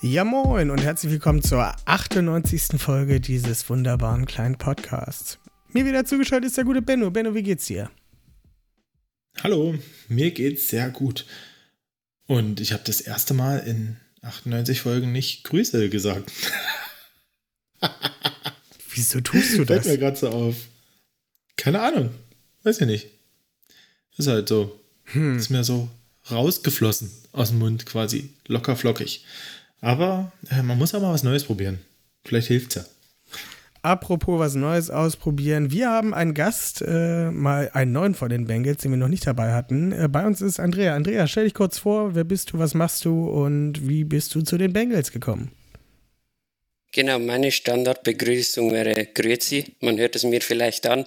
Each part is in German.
Ja moin und herzlich willkommen zur 98. Folge dieses wunderbaren kleinen Podcasts. Mir wieder zugeschaltet ist der gute Benno. Benno, wie geht's dir? Hallo, mir geht's sehr gut. Und ich habe das erste Mal in 98 Folgen nicht Grüße gesagt. Wieso tust du das? Fällt mir gerade so auf. Keine Ahnung. Weiß ich nicht. Ist halt so. Hm. Ist mir so rausgeflossen aus dem Mund quasi. Locker flockig. Aber äh, man muss aber was Neues probieren. Vielleicht hilft's ja. Apropos was Neues ausprobieren. Wir haben einen Gast, äh, mal einen neuen von den Bengals, den wir noch nicht dabei hatten. Äh, bei uns ist Andrea. Andrea, stell dich kurz vor. Wer bist du, was machst du und wie bist du zu den Bengals gekommen? Genau, meine Standardbegrüßung wäre Grüezi. Man hört es mir vielleicht an.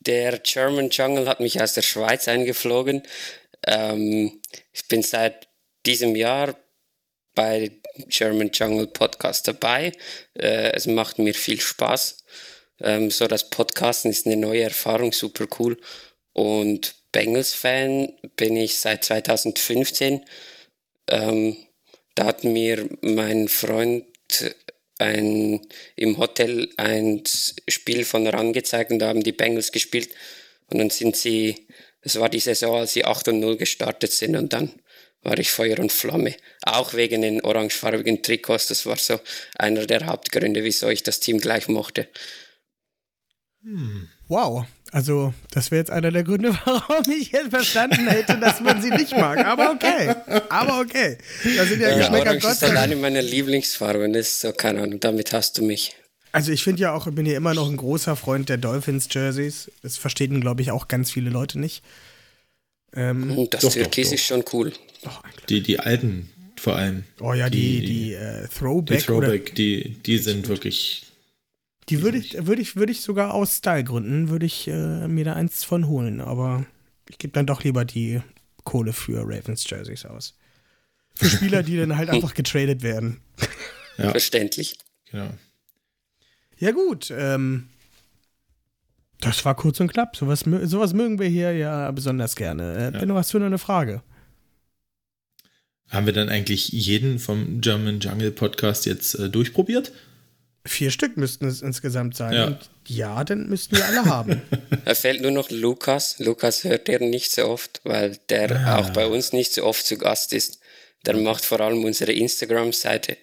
Der German Jungle hat mich aus der Schweiz eingeflogen. Ähm, ich bin seit diesem Jahr bei German Jungle Podcast dabei. Äh, es macht mir viel Spaß. Ähm, so das Podcasten ist eine neue Erfahrung, super cool. Und Bengals-Fan bin ich seit 2015. Ähm, da hat mir mein Freund ein, im Hotel ein Spiel von RAN gezeigt und da haben die Bengals gespielt. Und dann sind sie, das war die Saison, als sie 8 und 0 gestartet sind und dann war ich Feuer und Flamme. Auch wegen den orangefarbigen Trikots. Das war so einer der Hauptgründe, wieso ich das Team gleich mochte. Wow. Also, das wäre jetzt einer der Gründe, warum ich jetzt verstanden hätte, dass man sie nicht mag. Aber okay. Aber okay. Da sind ja, Ja, Geschmäcker Orange Gott ist alleine meine Lieblingsfarbe das ist so, keine Ahnung, damit hast du mich. Also ich finde ja auch, ich bin ja immer noch ein großer Freund der Dolphins-Jerseys. Das verstehen, glaube ich, auch ganz viele Leute nicht. Ähm, Und das Doch, doch, Türkis doch. ist schon cool. doch. Die, die alten vor allem. oh ja, die, Die- die, äh, Die Throwback, Throwback, die, die sind wirklich. die würde ich, würde ich, würde ich sogar aus Stylegründen, würde ich äh, mir da eins von holen. Aber ich gebe dann doch lieber die Kohle für Ravens-Jerseys aus. Für Spieler, die dann halt einfach getradet werden. Ja, Verständlich. genau. Ja gut, ähm, das war kurz und knapp. Sowas, sowas mögen wir hier ja besonders gerne. Äh, Ja. Benno, hast du noch eine Frage? Haben wir dann eigentlich jeden vom German Jungle Podcast jetzt äh, durchprobiert? Vier Stück müssten es insgesamt sein. Ja. Und ja, dann müssten wir alle haben. Da fehlt nur noch Lukas. Lukas hört er nicht so oft, weil der Ah. auch bei uns nicht so oft zu Gast ist. Der macht vor allem unsere Instagram-Seite.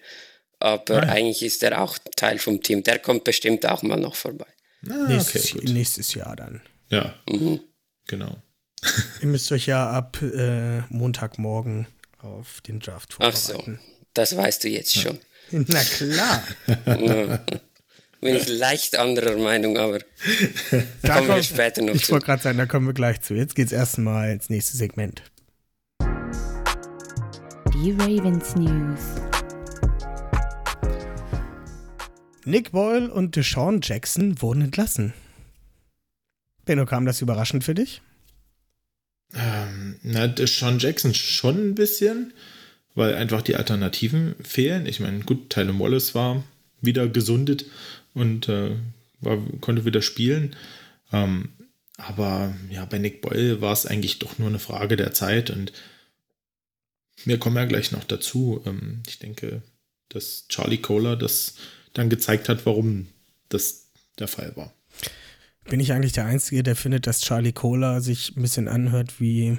Aber Ah. eigentlich ist er auch Teil vom Team. Der kommt bestimmt auch mal noch vorbei. Ah, nächstes, okay, gut. nächstes Jahr dann. Ja, Mhm. genau. Ihr müsst euch ja ab äh, Montagmorgen auf den Draft Ach so, vorbereiten. das weißt du jetzt schon. Na klar. Bin ich leicht anderer Meinung, aber Da kommen wir später noch ich zu. wollte gerade sagen, da kommen wir gleich zu. Jetzt geht's erstmal ins nächste Segment. Die Ravens News. Nick Boyle und Deshaun Jackson wurden entlassen. Benno, kam das überraschend für dich? Ähm, na, Sean Jackson schon ein bisschen, weil einfach die Alternativen fehlen. Ich meine, gut, Tyler Wallace war wieder gesundet und äh, war, konnte wieder spielen. Ähm, aber ja, bei Nick Boyle war es eigentlich doch nur eine Frage der Zeit und wir kommen ja gleich noch dazu. Ähm, ich denke, dass Charlie Kohler das dann gezeigt hat, warum das der Fall war. Bin ich eigentlich der Einzige, der findet, dass Charlie Cola sich ein bisschen anhört wie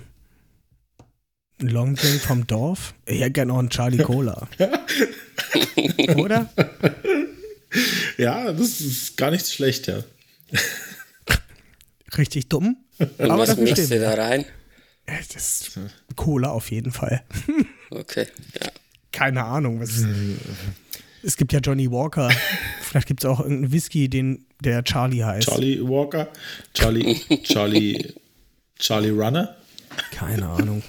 ein Long Drink vom Dorf? Ich hätte gerne auch einen Charlie Cola. Oder? Ja, das ist gar nicht schlecht, ja. Richtig dumm. Und Aber was mixt stehen du da rein? Das ist Cola auf jeden Fall. Okay, ja. Keine Ahnung. Was es gibt ja Johnny Walker. Vielleicht gibt es auch irgendeinen Whisky, den, der Charlie heißt. Charlie Walker, Charlie, Charlie, Charlie Runner. Keine Ahnung.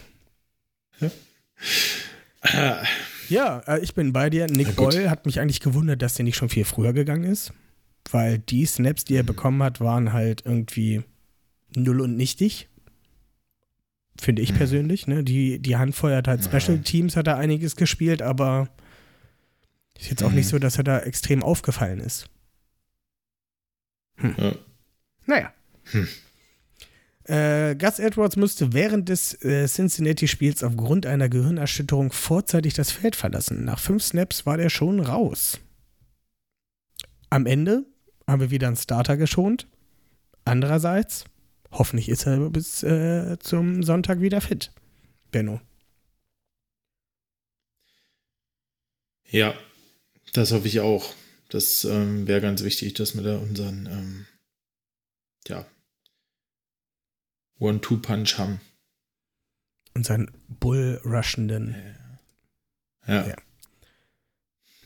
Ja, äh, ich bin bei dir. Nick. Boyle hat mich eigentlich gewundert, dass der nicht schon viel früher gegangen ist. Weil die Snaps, die er bekommen hat, waren halt irgendwie null und nichtig. Finde ich Mhm. persönlich. Ne? Die, die Handvoll hat halt. Special Teams, hat er einiges gespielt, aber ist jetzt auch Mhm. nicht so, dass er da extrem aufgefallen ist. Ja. Naja. Hm. Äh, Gus Edwards musste während des äh, Cincinnati-Spiels aufgrund einer Gehirnerschütterung vorzeitig das Feld verlassen. Nach fünf Snaps war der schon raus. Am Ende haben wir wieder einen Starter geschont. Andererseits, hoffentlich ist er bis äh, zum Sonntag wieder fit. Benno. Ja, das hoffe ich auch. Das ähm, wäre ganz wichtig, dass wir da unseren ähm, ja, One-Two-Punch haben. Und seinen bullrushenden. Ja. Ja.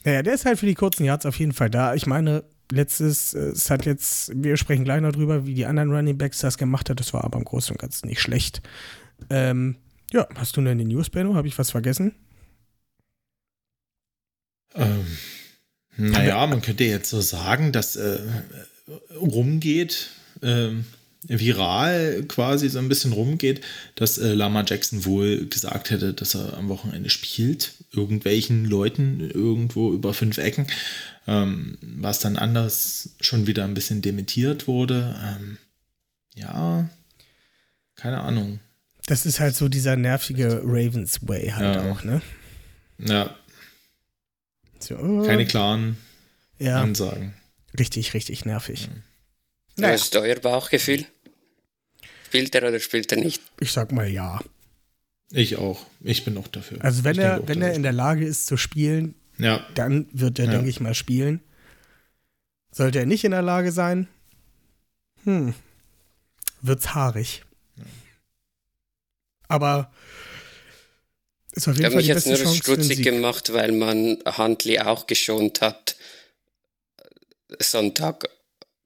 Naja, der ist halt für die kurzen Yards auf jeden Fall da. Ich meine, letztes, äh, es hat jetzt, wir sprechen gleich noch drüber, wie die anderen Running Backs das gemacht hat. Das war aber im Großen und Ganzen nicht schlecht. Ähm, ja, hast du denn die News, Benno? Habe ich was vergessen? Ähm, naja, man könnte jetzt so sagen, dass äh, rumgeht, ähm, viral quasi so ein bisschen rumgeht, dass äh, Lama Jackson wohl gesagt hätte, dass er am Wochenende spielt, irgendwelchen Leuten irgendwo über fünf Ecken, ähm, was dann anders schon wieder ein bisschen dementiert wurde. Ähm, ja, keine Ahnung. Das ist halt so dieser nervige Ravens Way halt Ja. auch, ne? Ja, So, äh, keine klaren ja, Ansagen. richtig, richtig nervig. Was ist euer Bauchgefühl? Spielt er oder spielt er nicht? Ich sag mal ja. Ich auch. Ich bin auch dafür. Also wenn ich er, wenn er in der Lage ist zu spielen, Ja, dann wird er, Ja. denke ich mal, spielen. Sollte er nicht in der Lage sein, hm, wird's haarig. Aber ist auf Ich jeden habe Fall mich jetzt nur Chance stutzig gemacht, weil man Huntley auch geschont hat. Sonntag.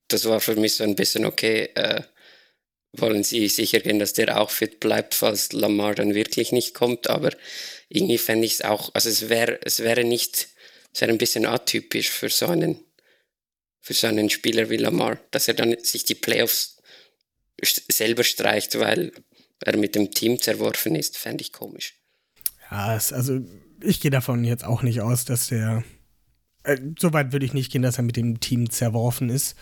Das war für mich so ein bisschen okay. Äh, wollen sie sicher gehen, dass der auch fit bleibt, falls Lamar dann wirklich nicht kommt. Aber irgendwie fände ich es auch, also es wäre, es wäre nicht, es wäre ein bisschen atypisch für so einen, für so einen Spieler wie Lamar, dass er dann sich die Playoffs selber streicht, weil er mit dem Team zerworfen ist, fände ich komisch. Ja, es, also ich gehe davon jetzt auch nicht aus, dass der. Äh, so weit würde ich nicht gehen, dass er mit dem Team zerworfen ist.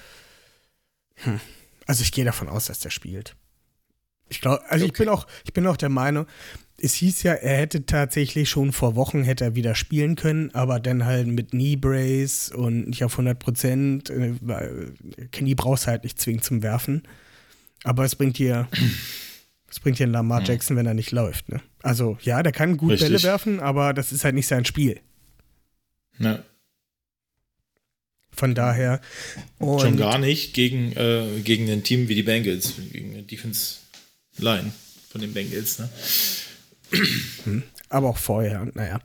Hm. Also ich gehe davon aus, dass der spielt. Ich glaube, also ich Okay. bin auch, ich bin auch der Meinung, es hieß ja, er hätte tatsächlich schon vor Wochen hätte er wieder spielen können, aber dann halt mit Knee Brace und nicht auf 100 Prozent. Äh, Knie brauchst du halt nicht zwingend zum Werfen. Aber es bringt dir, es bringt einen Lamar Jackson, wenn er nicht läuft. Ne? Also ja, der kann gut Richtig. Bälle werfen, aber das ist halt nicht sein Spiel. ja. Von daher. Schon gar nicht gegen, äh, gegen ein Team wie die Bengals, gegen eine Defense Line von den Bengals. Ne? aber auch vorher, naja.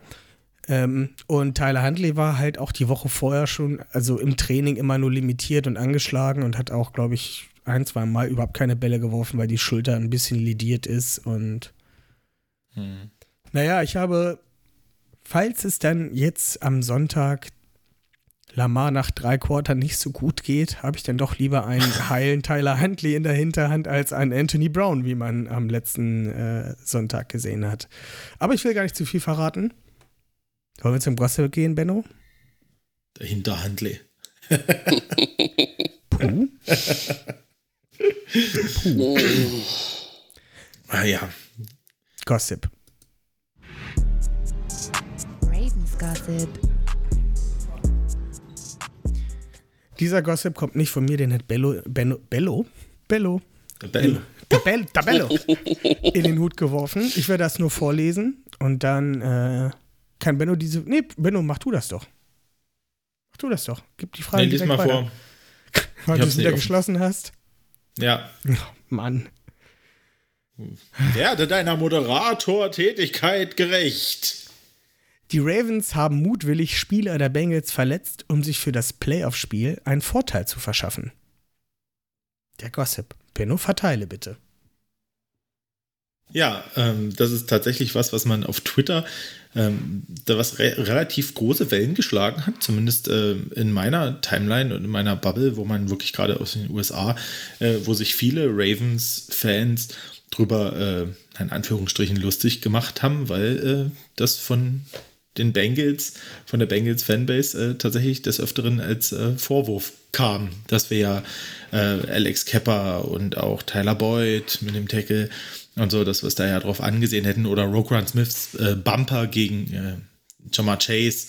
Ähm, und Tyler Huntley war halt auch die Woche vorher schon, also im Training immer nur limitiert und angeschlagen und hat auch, glaube ich, ein, zwei Mal überhaupt keine Bälle geworfen, weil die Schulter ein bisschen lidiert ist. Und Hm. naja, ich habe, falls es dann jetzt am Sonntag Lamar nach drei Quartern nicht so gut geht, habe ich dann doch lieber einen heilen Tyler Huntley in der Hinterhand als einen Anthony Brown, wie man am letzten äh, Sonntag gesehen hat. Aber ich will gar nicht zu viel verraten. Wollen wir zum Gossip gehen, Benno? Dahinter Handley. Puh. Ah ja. Gossip. Ravens Gossip. Dieser Gossip kommt nicht von mir, den hat Bello, Benno, Bello, Bello, Der Bell. der Bell, der Bello in den Hut geworfen. Ich werde das nur vorlesen und dann äh, kann Benno diese. Nee, Benno, mach du das doch. Mach du das doch. Gib die Frage Nee, lies direkt mal weiter. vor. Weil du es wieder offen. geschlossen hast. Ja. Oh, Mann. Werde deiner Moderator-Tätigkeit gerecht. Die Ravens haben mutwillig Spieler der Bengals verletzt, um sich für das Playoff-Spiel einen Vorteil zu verschaffen. Der Gossip. Benno, verteile bitte. Ja, ähm, das ist tatsächlich was, was man auf Twitter, ähm, da was re relativ große Wellen geschlagen hat, zumindest äh, in meiner Timeline und in meiner Bubble, wo man wirklich gerade aus den USA, äh, wo sich viele Ravens-Fans drüber äh, in Anführungsstrichen lustig gemacht haben, weil äh, das von den Bengals, von der Bengals Fanbase äh, tatsächlich des Öfteren als äh, Vorwurf kam, dass wir ja Alex Kepper und auch Tyler Boyd mit dem Tackle und so, dass wir es da ja drauf angesehen hätten. Oder Roquan Smiths äh, Bumper gegen äh, Jamar Chase.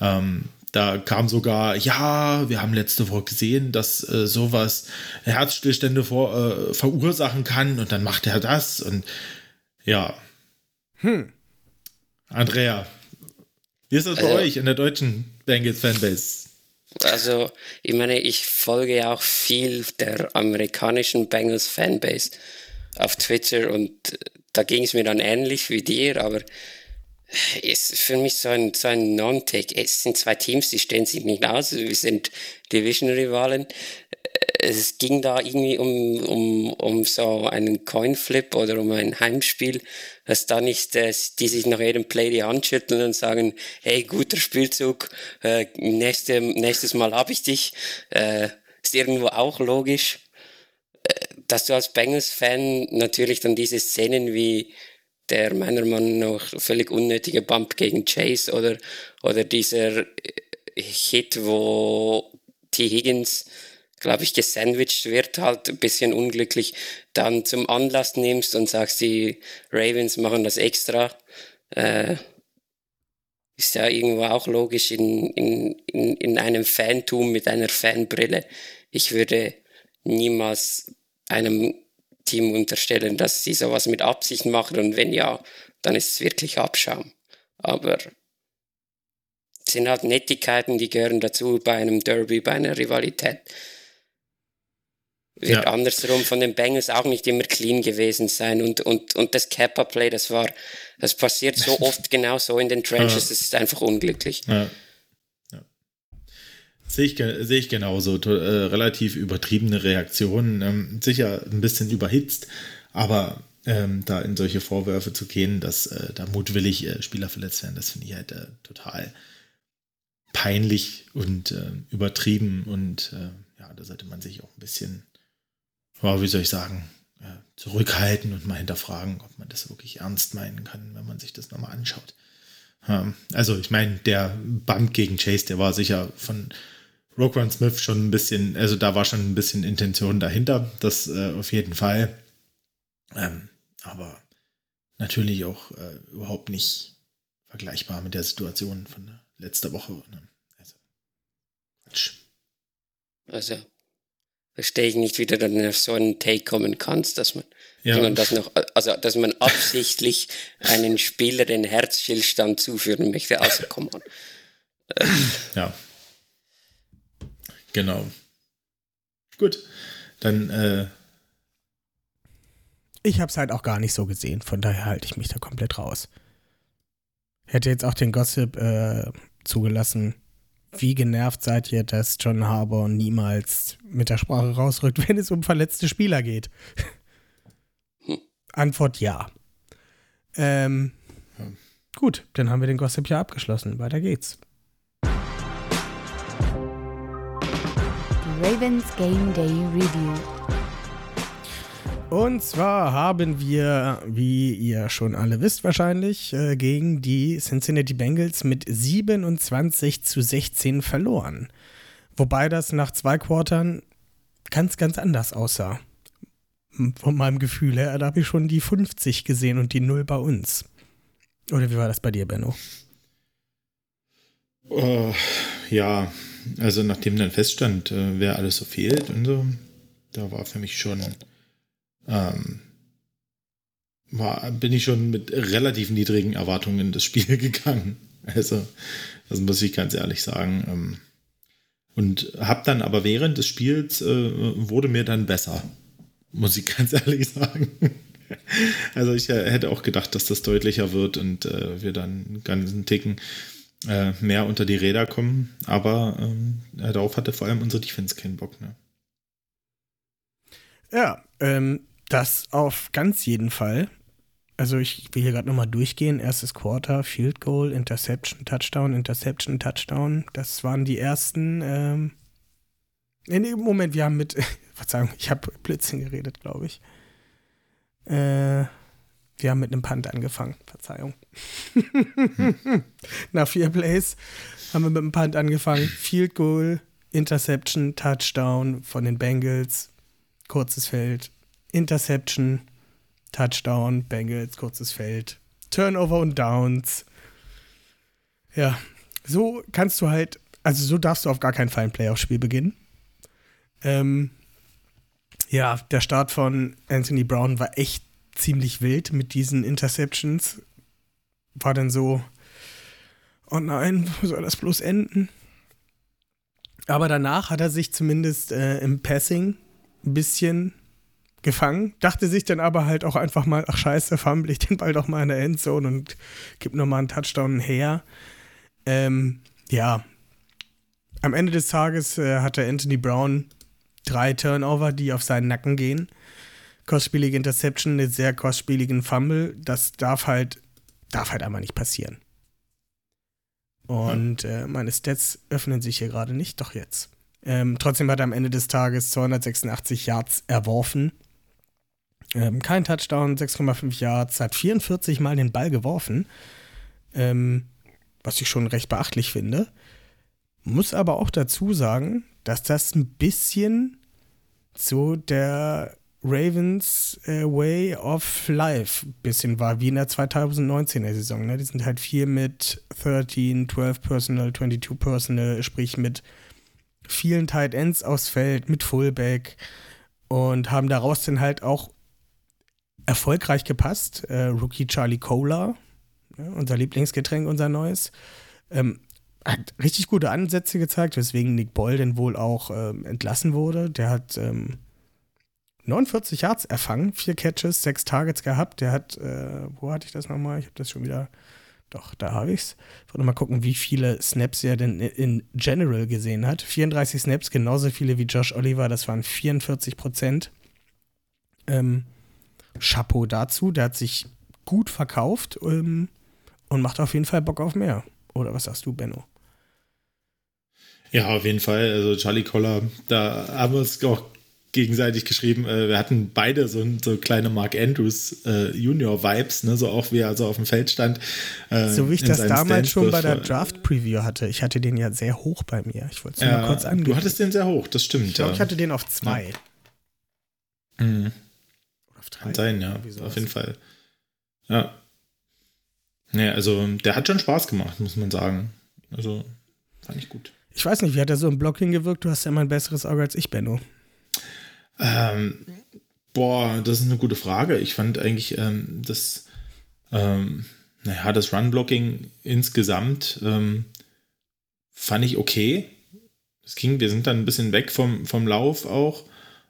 Ähm, da kam sogar, ja, wir haben letzte Woche gesehen, dass äh, sowas Herzstillstände vor, äh, verursachen kann und dann macht er das und ja. Hm. Andrea, wie ist das bei also, euch in der deutschen Bengals Fanbase? Also, ich meine, ich folge auch viel der amerikanischen Bengals Fanbase auf Twitter und da ging es mir dann ähnlich wie dir, aber ist für mich so ein, so ein Non-Take. Es sind zwei Teams, die stehen sich nicht aus. Wir sind Division-Rivalen. Es ging da irgendwie um, um, um so einen Coinflip oder um ein Heimspiel, dass da nicht, äh, die sich nach jedem Play die Hand schütteln und sagen, hey, guter Spielzug, äh, nächste, nächstes Mal habe ich dich. Äh, ist irgendwo auch logisch dass du als Bengals-Fan natürlich dann diese Szenen wie der meiner Meinung nach völlig unnötige Bump gegen Chase oder, oder dieser Hit, wo T. Higgins, glaube ich, gesandwiched wird, halt ein bisschen unglücklich, dann zum Anlass nimmst und sagst, die Ravens machen das extra. Äh, ist ja irgendwo auch logisch in, in, in, in einem Fantum mit einer Fanbrille. Ich würde niemals einem Team unterstellen, dass sie sowas mit Absicht machen und wenn ja, dann ist es wirklich Abschaum. Aber es sind halt Nettigkeiten, die gehören dazu bei einem Derby, bei einer Rivalität. Wird ja. andersrum von den Bengals auch nicht immer clean gewesen sein und, und, und das Kappa-Play, das war, das passiert so oft genau so in den Trenches, das ist einfach unglücklich. Ja. Sehe ich, sehe ich genauso. Äh, relativ übertriebene Reaktionen. Ähm, sicher ein bisschen überhitzt, aber ähm, da in solche Vorwürfe zu gehen, dass äh, da mutwillig äh, Spieler verletzt werden, das finde ich halt äh, total peinlich und äh, übertrieben. Und äh, ja, da sollte man sich auch ein bisschen, oh, wie soll ich sagen, zurückhalten und mal hinterfragen, ob man das wirklich ernst meinen kann, wenn man sich das nochmal anschaut. Ähm, also ich meine, der Bump gegen Chase, der war sicher von Roquan Smith schon ein bisschen, also da war schon ein bisschen Intention dahinter, das äh, auf jeden Fall. Ähm, aber natürlich auch äh, überhaupt nicht vergleichbar mit der Situation von letzter Woche. Ne? Also, Quatsch. Also, verstehe ich nicht, wie du dann auf so einen Take kommen kannst, dass man, ja. man das noch, also, dass man absichtlich einen Spieler den Herzstillstand zuführen möchte. Also, komm an. Ja, Genau. Gut, dann. Äh ich habe es halt auch gar nicht so gesehen, von daher halte ich mich da komplett raus. Hätte jetzt auch den Gossip äh, zugelassen. Wie genervt seid ihr, dass John Harbour niemals mit der Sprache rausrückt, wenn es um verletzte Spieler geht? Hm. Antwort ja. Ähm, ja. Gut, dann haben wir den Gossip ja abgeschlossen. Weiter geht's. Ravens Game Day Review. Und zwar haben wir, wie ihr schon alle wisst wahrscheinlich, äh, gegen die Cincinnati Bengals mit 27 zu 16 verloren. Wobei das nach zwei Quartern ganz, ganz anders aussah. Von meinem Gefühl her, da habe ich schon die 50 gesehen und die 0 bei uns. Oder wie war das bei dir, Benno? Uh, ja, also nachdem dann feststand, äh, wer alles so fehlt und so, da war für mich schon, ähm, war, bin ich schon mit relativ niedrigen Erwartungen in das Spiel gegangen. Also, das muss ich ganz ehrlich sagen. Ähm, und habe dann aber während des Spiels äh, wurde mir dann besser, muss ich ganz ehrlich sagen. Also ich äh, hätte auch gedacht, dass das deutlicher wird und äh, wir dann einen ganzen Ticken äh, mehr unter die Räder kommen. Aber ähm, darauf hatte vor allem unsere Defense keinen Bock. Ne? Ja, ähm, das auf ganz jeden Fall. also ich will hier gerade nochmal durchgehen. Erstes Quarter, Field Goal, Interception, Touchdown, Interception, Touchdown. Das waren die ersten. Ähm, in Moment, wir haben mit, Verzeihung, ich habe Blitzing geredet, glaube ich. Äh, wir haben mit einem Punt angefangen, Verzeihung. Nach vier Plays haben wir mit einem Punt angefangen. Field Goal, Interception, Touchdown von den Bengals, kurzes Feld, Interception, Touchdown, Bengals, kurzes Feld, Turnover und Downs. Ja, so kannst du halt, also so darfst du auf gar keinen Fall ein Playoff-Spiel beginnen. Ähm, ja, der Start von Anthony Brown war echt ziemlich wild mit diesen Interceptions. War dann so, oh nein, wo soll das bloß enden? Aber danach hat er sich zumindest äh, im Passing ein bisschen gefangen, dachte sich dann aber halt auch einfach mal, ach scheiße, fumble ich den Ball doch mal in der Endzone und gib nochmal einen Touchdown her. Ähm, ja, am Ende des Tages äh, hatte Anthony Brown drei Turnover, die auf seinen Nacken gehen. Kostspielige Interception, einen sehr kostspieligen Fumble, das darf halt, darf halt einmal nicht passieren. Und äh, meine Stats öffnen sich hier gerade nicht, doch jetzt. Ähm, trotzdem hat er am Ende des Tages 286 Yards erworfen. Ähm, kein Touchdown, 6,5 Yards, hat 44 Mal den Ball geworfen. Ähm, was ich schon recht beachtlich finde. Muss aber auch dazu sagen, dass das ein bisschen so der Ravens äh, Way of Life bisschen war, wie in der 2019er Saison. Ne? Die sind halt viel mit 13, 12 Personal, 22 Personal, sprich mit vielen Tight Ends aufs Feld, mit Fullback und haben daraus dann halt auch erfolgreich gepasst. Äh, Rookie Charlie Cola, ja, unser Lieblingsgetränk, unser neues, ähm, hat richtig gute Ansätze gezeigt, weswegen Nick Boll denn wohl auch ähm, entlassen wurde. Der hat ähm, 49 Yards erfangen, vier Catches, sechs Targets gehabt. Der hat, äh, wo hatte ich das nochmal? Ich habe das schon wieder. Doch, da habe ich es. Ich wollte mal gucken, wie viele Snaps er denn in General gesehen hat. 34 Snaps, genauso viele wie Josh Oliver, das waren 44 Prozent. Ähm, Chapeau dazu, der hat sich gut verkauft ähm, und macht auf jeden Fall Bock auf mehr. Oder was sagst du, Benno? Ja, auf jeden Fall. Also Charlie Collar, da haben wir es auch gegenseitig geschrieben. Äh, wir hatten beide so, so kleine Mark Andrews äh, Junior Vibes, ne? so auch wie er so auf dem Feld stand. Äh, so wie ich das damals schon bei der Draft Preview hatte. Ich hatte den ja sehr hoch bei mir. Ich wollte es mal kurz angeben. Du hattest den sehr hoch, das stimmt. Ich glaube, ja. ich hatte den auf zwei. Ja. Mhm. auf drei. Kann sein, ja, auf jeden Fall. Ja. Nee, also der hat schon Spaß gemacht, muss man sagen. Also fand ich gut. Ich weiß nicht, wie hat er so im Blocking gewirkt? Du hast ja immer ein besseres Auge als ich, Benno. Ähm, boah, das ist eine gute Frage. Ich fand eigentlich ähm, das, ähm, naja, das Run-Blocking insgesamt ähm, fand ich okay. Es ging, wir sind dann ein bisschen weg vom, vom Lauf auch.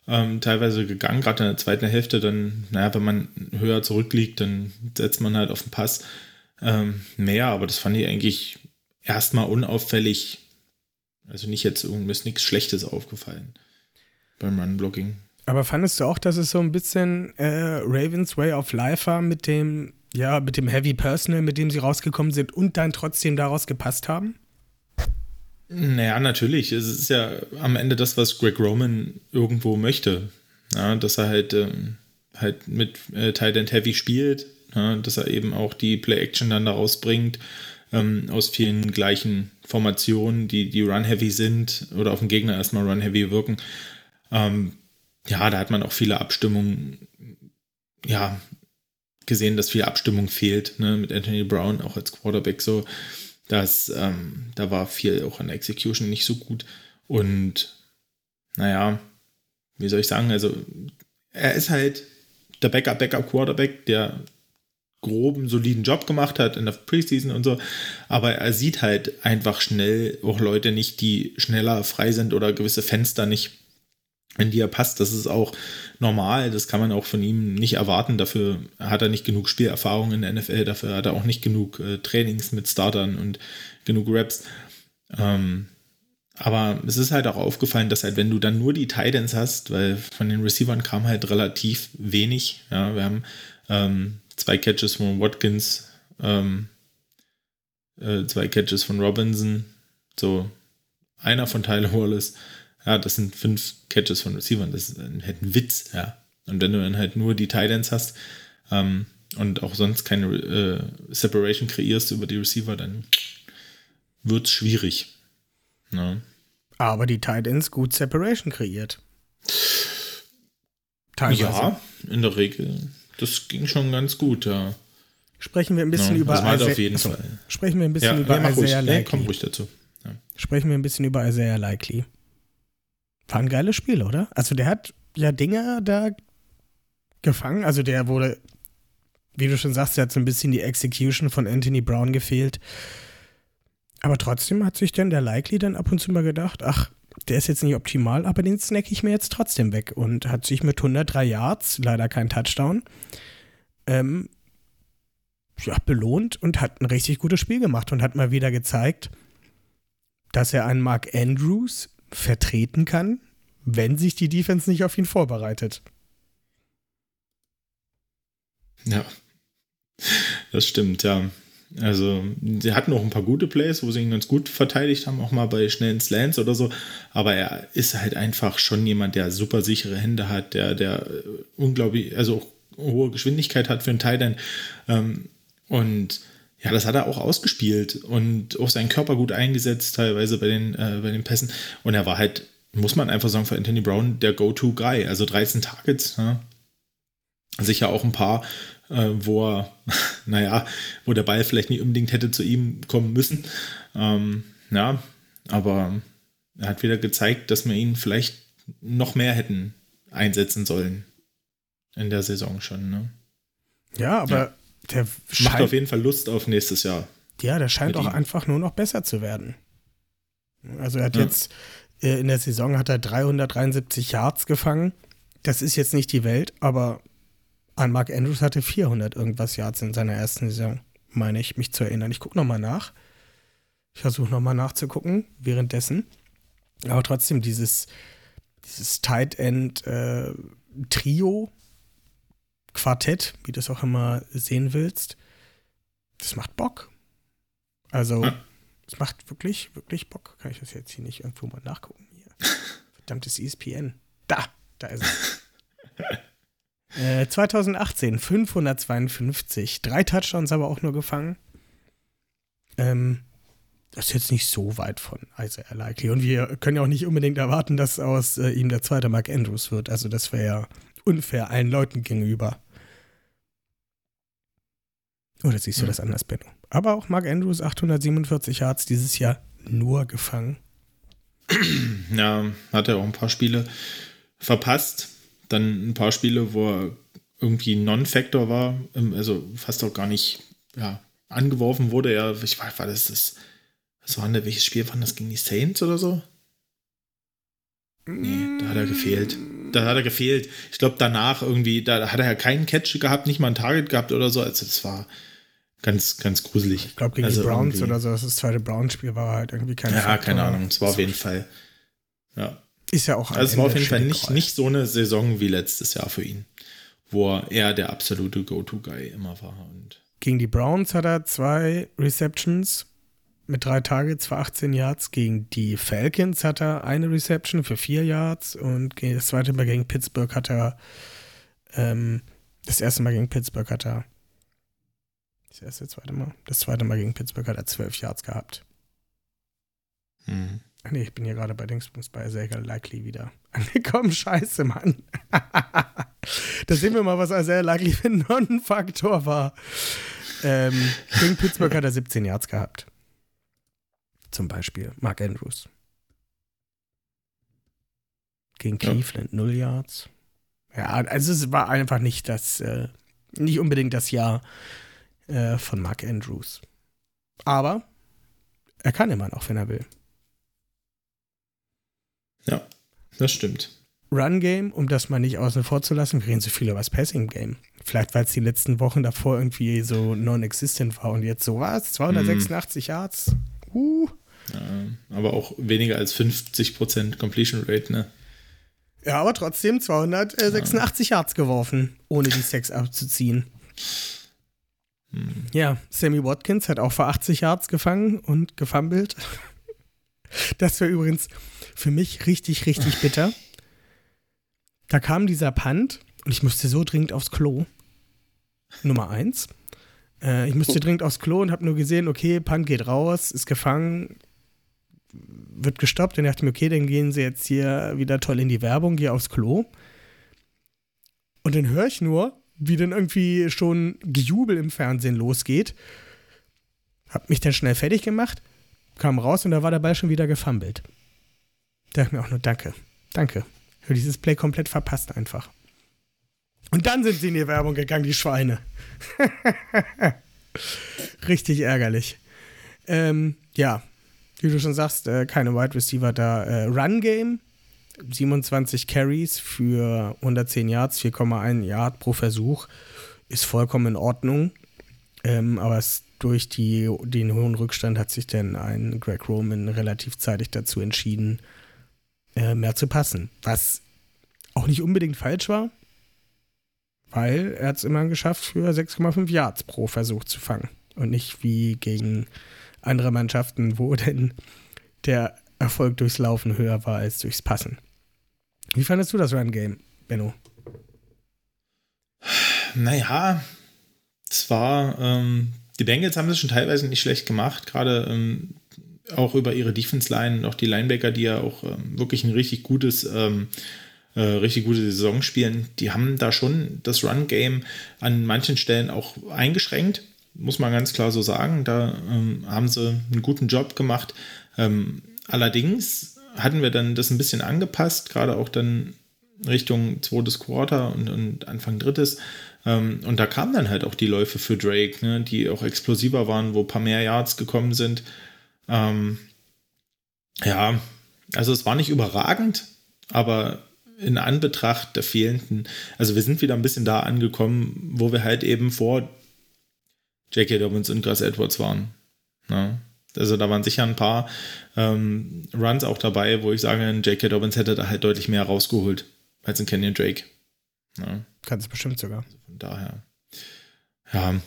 Ähm, teilweise gegangen, gerade in der zweiten Hälfte, dann, naja, wenn man höher zurückliegt, dann setzt man halt auf den Pass ähm, mehr, aber das fand ich eigentlich erstmal unauffällig. Also nicht jetzt irgendwie ist nichts Schlechtes aufgefallen beim Run-Blocking. Aber fandest du auch, dass es so ein bisschen äh, Ravens Way of Life war mit dem, ja, mit dem Heavy Personal, mit dem sie rausgekommen sind und dann trotzdem daraus gepasst haben? Naja, natürlich. Es ist ja am Ende das, was Greg Roman irgendwo möchte. Ja, dass er halt, ähm, halt mit äh, Tight End Heavy spielt, ja, dass er eben auch die Play-Action dann daraus bringt, ähm, aus vielen gleichen Formationen, die, die Run-Heavy sind oder auf den Gegner erstmal Run-Heavy wirken. Ähm, ja, da hat man auch viele Abstimmungen, ja, gesehen, dass viel Abstimmung fehlt, ne, mit Anthony Brown auch als Quarterback so. Das, ähm, da war viel auch an der Execution nicht so gut. Und naja, wie soll ich sagen, also er ist halt der Backup, Backup Quarterback, der groben, soliden Job gemacht hat in der Preseason und so. Aber er sieht halt einfach schnell auch Leute nicht, die schneller frei sind oder gewisse Fenster nicht in die er passt. Das ist auch normal. Das kann man auch von ihm nicht erwarten. Dafür hat er nicht genug Spielerfahrung in der NFL. Dafür hat er auch nicht genug äh, Trainings mit Startern und genug Raps. Ähm, aber es ist halt auch aufgefallen, dass halt, wenn du dann nur die Titans hast, weil von den Receivern kam halt relativ wenig. Ja, wir haben ähm, zwei Catches von Watkins, ähm, äh, zwei Catches von Robinson, so einer von Tyler Wallace. Ja, das sind fünf Catches von Receivern. Das ist ein, halt ein Witz, ja. Und wenn du dann halt nur die Titans hast ähm, und auch sonst keine äh, Separation kreierst über die Receiver, dann wird es schwierig. Ja. Aber die Titans gut Separation kreiert. Teilweise. Ja, in der Regel. Das ging schon ganz gut, ja. Sprechen wir ein bisschen ja, über das Isaiah- auf jeden Fall. Sprechen wir ein bisschen Ja, über ja, mach ruhig. Isaiah Nee, komm Likely. ruhig dazu. Ja. Sprechen wir ein bisschen über Isaiah Likely. War ein geiles Spiel, oder? Also der hat ja Dinge da gefangen. Also der wurde, wie du schon sagst, der hat so ein bisschen die Execution von Anthony Brown gefehlt. Aber trotzdem hat sich dann der Likely dann ab und zu mal gedacht, ach, der ist jetzt nicht optimal, aber den snack ich mir jetzt trotzdem weg. Und hat sich mit 103 Yards, leider kein Touchdown, ähm, ja, belohnt und hat ein richtig gutes Spiel gemacht und hat mal wieder gezeigt, dass er einen Mark Andrews vertreten kann, wenn sich die Defense nicht auf ihn vorbereitet. Ja, das stimmt, ja. Also, sie hatten auch ein paar gute Plays, wo sie ihn ganz gut verteidigt haben, auch mal bei schnellen Slants oder so. Aber er ist halt einfach schon jemand, der super sichere Hände hat, der, der äh, unglaublich, also auch hohe Geschwindigkeit hat für einen Tight End. Ähm, und ja, das hat er auch ausgespielt und auch seinen Körper gut eingesetzt, teilweise bei den, äh, bei den Pässen. Und er war halt, muss man einfach sagen, für Anthony Brown der Go-To-Guy. Also 13 Targets, ja. sicher auch ein paar, äh, wo er, naja, wo der Ball vielleicht nicht unbedingt hätte zu ihm kommen müssen. Ähm, ja, aber er hat wieder gezeigt, dass wir ihn vielleicht noch mehr hätten einsetzen sollen in der Saison schon. Ne? Ja, aber Ja. Der Macht auf scheint, jeden Fall Lust auf nächstes Jahr. ja, der scheint auch ihm. einfach nur noch besser zu werden. Also er hat Ja. jetzt äh, in der Saison hat er 373 Yards gefangen. Das ist jetzt nicht die Welt, aber an Mark Andrews hatte 400 irgendwas Yards in seiner ersten Saison, meine ich, mich zu erinnern. Ich gucke nochmal nach. Ich versuche nochmal nachzugucken währenddessen. Aber trotzdem, dieses, dieses Tight End äh, Trio, Quartett, wie du es auch immer sehen willst, das macht Bock. Also, es macht wirklich, wirklich Bock. Kann ich das jetzt hier nicht irgendwo mal nachgucken? Hier. Verdammtes ESPN. Da, da ist es. äh, 2018, 552. Drei Touchdowns aber auch nur gefangen. Ähm, das ist jetzt nicht so weit von Isaiah Likely. Und wir können ja auch nicht unbedingt erwarten, dass aus äh, ihm der zweite Mark Andrews wird. Also das wäre ja unfair allen Leuten gegenüber. Oder siehst du Ja. das anders, Benno? Aber auch Mark Andrews, 847 Yards dieses Jahr nur gefangen. Ja, hat er auch ein paar Spiele verpasst. Dann ein paar Spiele, wo er irgendwie Non-Factor war, also fast auch gar nicht ja, angeworfen wurde. Ja, ich weiß, war das das. Was war denn, welches Spiel war das gegen die Saints oder so? Nee, da hat er gefehlt. Da hat er gefehlt. Ich glaube, danach irgendwie, da hat er ja keinen Catch gehabt, nicht mal ein Target gehabt oder so. Also, das war ganz, ganz gruselig. Ich glaube, gegen Also die Browns irgendwie- oder so, das, zweite Browns-Spiel war halt irgendwie kein Ja, Faktor. keine Ahnung. Es war auf jeden Fall. Ja. Ist ja auch am Also es war auf jeden Fall nicht, nicht so eine Saison wie letztes Jahr für ihn, wo er der absolute Go-To-Guy immer war. Und Gegen die Browns hat er zwei Receptions mit drei Targets für 18 Yards. Gegen die Falcons hat er eine Reception für vier Yards. Und gegen- das zweite Mal gegen Pittsburgh hat er, ähm, das erste Mal gegen Pittsburgh hat er, das erste, zweite Mal, das zweite Mal gegen Pittsburgh hat er 12 Yards gehabt. hm. Nee, ich bin hier gerade bei Dingsbums bei Isaiah Likely wieder angekommen. Scheiße, Mann. da sehen wir mal, was Isaiah Likely für ein Non-Faktor war. Ähm, gegen Pittsburgh hat er 17 Yards gehabt. Zum Beispiel Mark Andrews. Gegen Ja. Cleveland 0 Yards. Ja, also es war einfach nicht das, äh, nicht unbedingt das Jahr äh, von Mark Andrews. Aber er kann immer noch, wenn er will. ja, das stimmt. Run-Game, um das mal nicht außen vor zu lassen, wir reden so viel über das Passing-Game. Vielleicht, weil es die letzten Wochen davor irgendwie so non-existent war und jetzt so was, 286 Yards. Uh. Ja, aber auch weniger als 50% Completion Rate, ne? Ja, aber trotzdem 286 Yards geworfen, ohne die Sex abzuziehen. Ja, Sammy Watkins hat auch vor 80 Yards gefangen und gefummelt. Das wäre übrigens für mich richtig, richtig bitter. Da kam dieser Punt und ich musste so dringend aufs Klo. Nummer eins. Äh, ich musste dringend aufs Klo und habe nur gesehen, okay, Punt geht raus, ist gefangen, wird gestoppt. Dann dachte ich mir, okay, dann gehen sie jetzt hier wieder toll in die Werbung, gehe aufs Klo. Und dann höre ich nur, wie dann irgendwie schon Gejubel im Fernsehen losgeht. Hab mich dann schnell fertig gemacht, kam raus und da war der Ball schon wieder gefummelt. Da dachte ich mir auch nur, danke, danke. Für dieses Play komplett verpasst einfach. Und dann sind sie in die Werbung gegangen, die Schweine. Richtig ärgerlich. Ähm, ja, wie du schon sagst, äh, keine Wide Receiver da. Äh, Run Game, 27 Carries für 110 Yards, 4,1 Yard pro Versuch, ist vollkommen in Ordnung. Ähm, aber es, durch die, den hohen Rückstand hat sich dann ein Greg Roman relativ zeitig dazu entschieden, äh, mehr zu passen. Was auch nicht unbedingt falsch war, weil er es immer geschafft, für 6,5 Yards pro Versuch zu fangen. Und nicht wie gegen andere Mannschaften, wo denn der Erfolg durchs Laufen höher war als durchs Passen. Wie fandest du das Run-Game, Benno? Naja, zwar, ähm, die Bengals haben das schon teilweise nicht schlecht gemacht, gerade ähm, auch über ihre Defense-Line, auch die Linebacker, die ja auch ähm, wirklich ein richtig gutes, ähm, äh, richtig gute Saison spielen, die haben da schon das Run-Game an manchen Stellen auch eingeschränkt, muss man ganz klar so sagen. Da ähm, haben sie einen guten Job gemacht. Ähm, allerdings hatten wir dann das ein bisschen angepasst, gerade auch dann Richtung zweites Quarter und, und Anfang drittes. Ähm, und da kamen dann halt auch die Läufe für Drake, ne, die auch explosiver waren, wo ein paar mehr Yards gekommen sind. Ähm, ja, also es war nicht überragend, aber in Anbetracht der fehlenden, also wir sind wieder ein bisschen da angekommen, wo wir halt eben vor J.K. Dobbins und Gus Edwards waren. Ne? Also da waren sicher ein paar ähm, Runs auch dabei, wo ich sage, ein J.K. Dobbins hätte da halt deutlich mehr rausgeholt als ein Kenyon Drake. Ja. Kann es bestimmt sogar. Also von daher. Ja.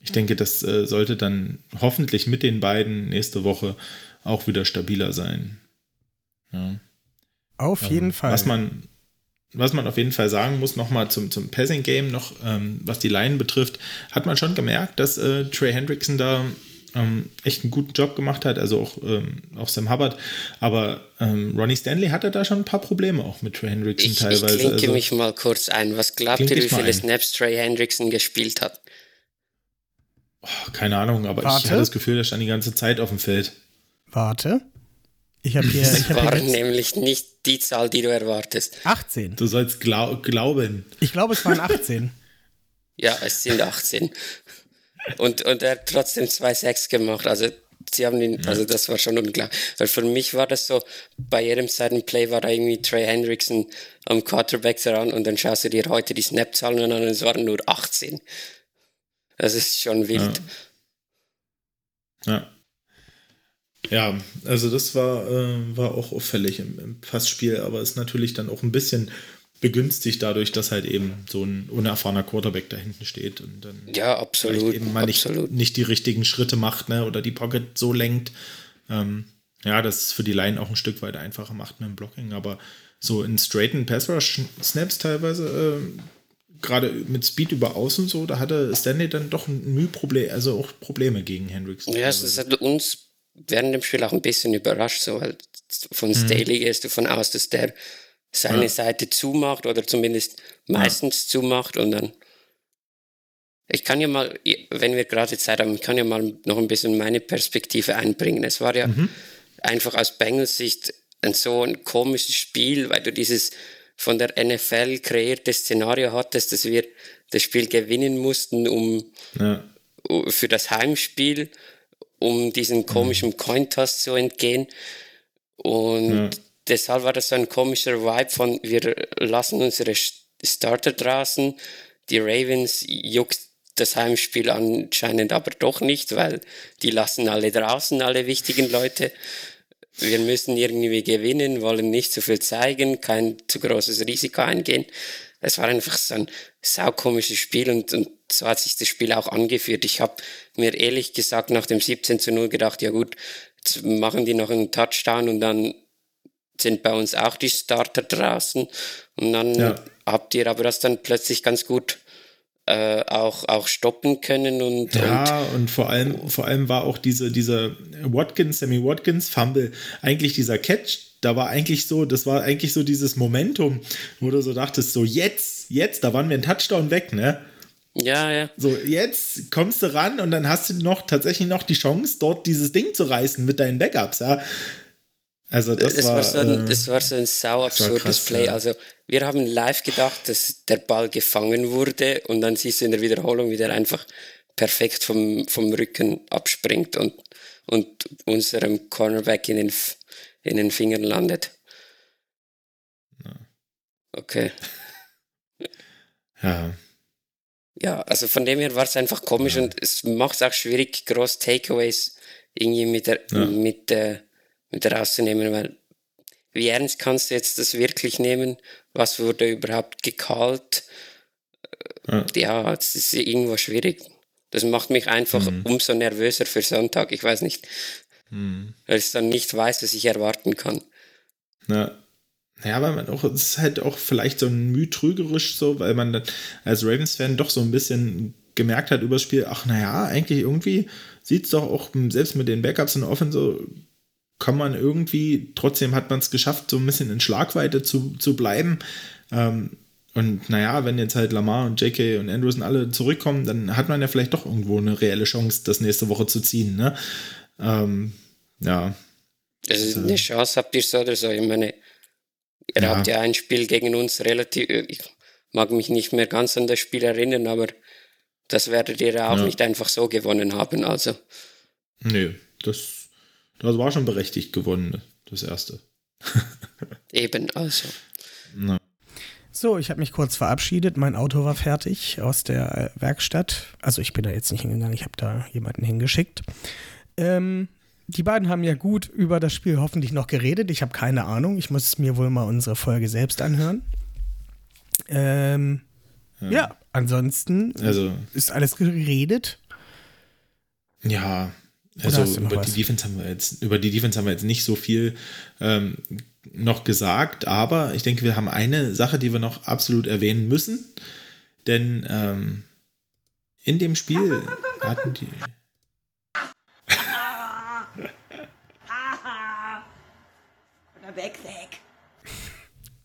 Ich denke, das äh, sollte dann hoffentlich mit den beiden nächste Woche auch wieder stabiler sein. Ja. Auf ähm, jeden Fall. Was man, was man auf jeden Fall sagen muss, nochmal zum, zum Passing-Game, noch ähm, was die Line betrifft, hat man schon gemerkt, dass äh, Trey Hendrickson da ähm, echt einen guten Job gemacht hat, also auch, ähm, auch Sam Hubbard. Aber ähm, Ronnie Stanley hatte da schon ein paar Probleme auch mit Trey Hendrickson ich, teilweise. Ich klinke also, mich mal kurz ein. Was glaubt ihr, wie viele Snaps Trey Hendrickson gespielt hat? Oh, keine Ahnung, aber Warte. ich hatte das Gefühl, er stand die ganze Zeit auf dem Feld. Warte. Ich habe hier. Das ich war nämlich nicht die Zahl, die du erwartest. 18. Du sollst glaub, glauben. Ich glaube, es waren 18. ja, es sind 18. Und, und er hat trotzdem zwei Sacks gemacht. Also sie haben ihn, also das war schon unglaublich. Weil für mich war das so, bei jedem Seitenplay war da irgendwie Trey Hendrickson am Quarterback dran und dann schaust du dir heute die Snap-Zahlen an und es waren nur 18. Das ist schon wild. Ja. ja. Ja, also das war, äh, war auch auffällig im, im Passspiel, aber ist natürlich dann auch ein bisschen begünstigt dadurch, dass halt eben so ein unerfahrener Quarterback da hinten steht und dann ja, absolut, eben mal absolut. Nicht, nicht die richtigen Schritte macht ne, oder die Pocket so lenkt. Ähm, ja, das ist für die Line auch ein Stück weit einfacher macht mit dem Blocking, aber so in straighten Pass Rush Snaps teilweise, äh, gerade mit Speed über außen so, da hatte Stanley dann doch ein Mühproblem, also auch Probleme gegen Hendricks. Ja, es hat uns während dem Spiel auch ein bisschen überrascht, so weil von Staley mhm. gehst du von aus, dass der seine ja. Seite zumacht oder zumindest meistens ja. zumacht und dann. Ich kann ja mal, wenn wir gerade Zeit haben, ich kann ja mal noch ein bisschen meine Perspektive einbringen. Es war ja mhm. einfach aus Bengals Sicht ein so ein komisches Spiel, weil du dieses von der NFL kreierte Szenario hattest, dass wir das Spiel gewinnen mussten, um ja. für das Heimspiel, um diesen komischen mhm. Cointoss zu entgehen. Und deshalb war das so ein komischer Vibe von, wir lassen unsere Starter draußen. Die Ravens juckt das Heimspiel anscheinend aber doch nicht, weil die lassen alle draußen, alle wichtigen Leute. Wir müssen irgendwie gewinnen, wollen nicht zu viel zeigen, kein zu großes Risiko eingehen. es war einfach so ein saukomisches Spiel und, und so hat sich das Spiel auch angeführt. Ich habe mir ehrlich gesagt nach dem 17 zu 0 gedacht, ja gut, machen die noch einen Touchdown und dann sind bei uns auch die Starter draußen. Und dann ja. habt ihr aber das dann plötzlich ganz gut äh, auch, auch stoppen können und. Ja, und, und, vor allem, vor allem war auch diese, dieser Watkins, Sammy Watkins Fumble, eigentlich dieser Catch, da war eigentlich so, das war eigentlich so dieses Momentum, wo du so dachtest, so jetzt, jetzt, da waren wir ein Touchdown weg, ne? Ja, ja. So, jetzt kommst du ran und dann hast du noch tatsächlich noch die Chance, dort dieses Ding zu reißen mit deinen Backups, ja. Also das, das war, war, so ein, äh, das war so ein sau absurdes Play. Ja. Also wir haben live gedacht, dass der Ball gefangen wurde und dann siehst du in der Wiederholung, wie der einfach perfekt vom, vom Rücken abspringt und, und unserem Cornerback in den, in den Fingern landet. Okay. Ja. Ja, also von dem her war es einfach komisch ja. und es macht es auch schwierig, groß Takeaways irgendwie mit der, ja. mit der mit rauszunehmen, weil wie ernst kannst du jetzt das wirklich nehmen? Was wurde überhaupt gekalt? Ja, ja es ist irgendwo schwierig. Das macht mich einfach mhm. umso nervöser für Sonntag. Ich weiß nicht, mhm. weil ich dann nicht weiß, was ich erwarten kann. Ja. Ja, weil man auch, es ist halt auch vielleicht so ein Mühe trügerisch so, weil man dann als Ravens-Fan doch so ein bisschen gemerkt hat über das Spiel, ach naja, eigentlich irgendwie sieht es doch auch selbst mit den Backups in der Offense so kann man irgendwie, trotzdem hat man es geschafft, so ein bisschen in Schlagweite zu, zu bleiben. Ähm, und naja, wenn jetzt halt Lamar und JK und Andrews alle zurückkommen, dann hat man ja vielleicht doch irgendwo eine reelle Chance, das nächste Woche zu ziehen. Ne? Ähm, ja. Also eine Chance habt ihr so oder so. Ich meine, ihr ja. habt ja ein Spiel gegen uns relativ. Ich mag mich nicht mehr ganz an das Spiel erinnern, aber das werdet ihr ja auch ja. nicht einfach so gewonnen haben. Also. Nee, das das war schon berechtigt gewonnen, das erste. Eben, also. Na. So, ich habe mich kurz verabschiedet. Mein Auto war fertig aus der äh, Werkstatt. Also ich bin da jetzt nicht hingegangen, ich habe da jemanden hingeschickt. Ähm, die beiden haben ja gut über das Spiel hoffentlich noch geredet. Ich habe keine Ahnung. Ich muss mir wohl mal unsere Folge selbst anhören. Ähm, ja. ja, ansonsten also, ist alles geredet. Ja, also über die, Defense haben wir jetzt, über die Defense haben wir jetzt nicht so viel ähm, noch gesagt, aber ich denke, wir haben eine Sache, die wir noch absolut erwähnen müssen. Denn ähm, in dem Spiel hatten die. Quarterback Sack.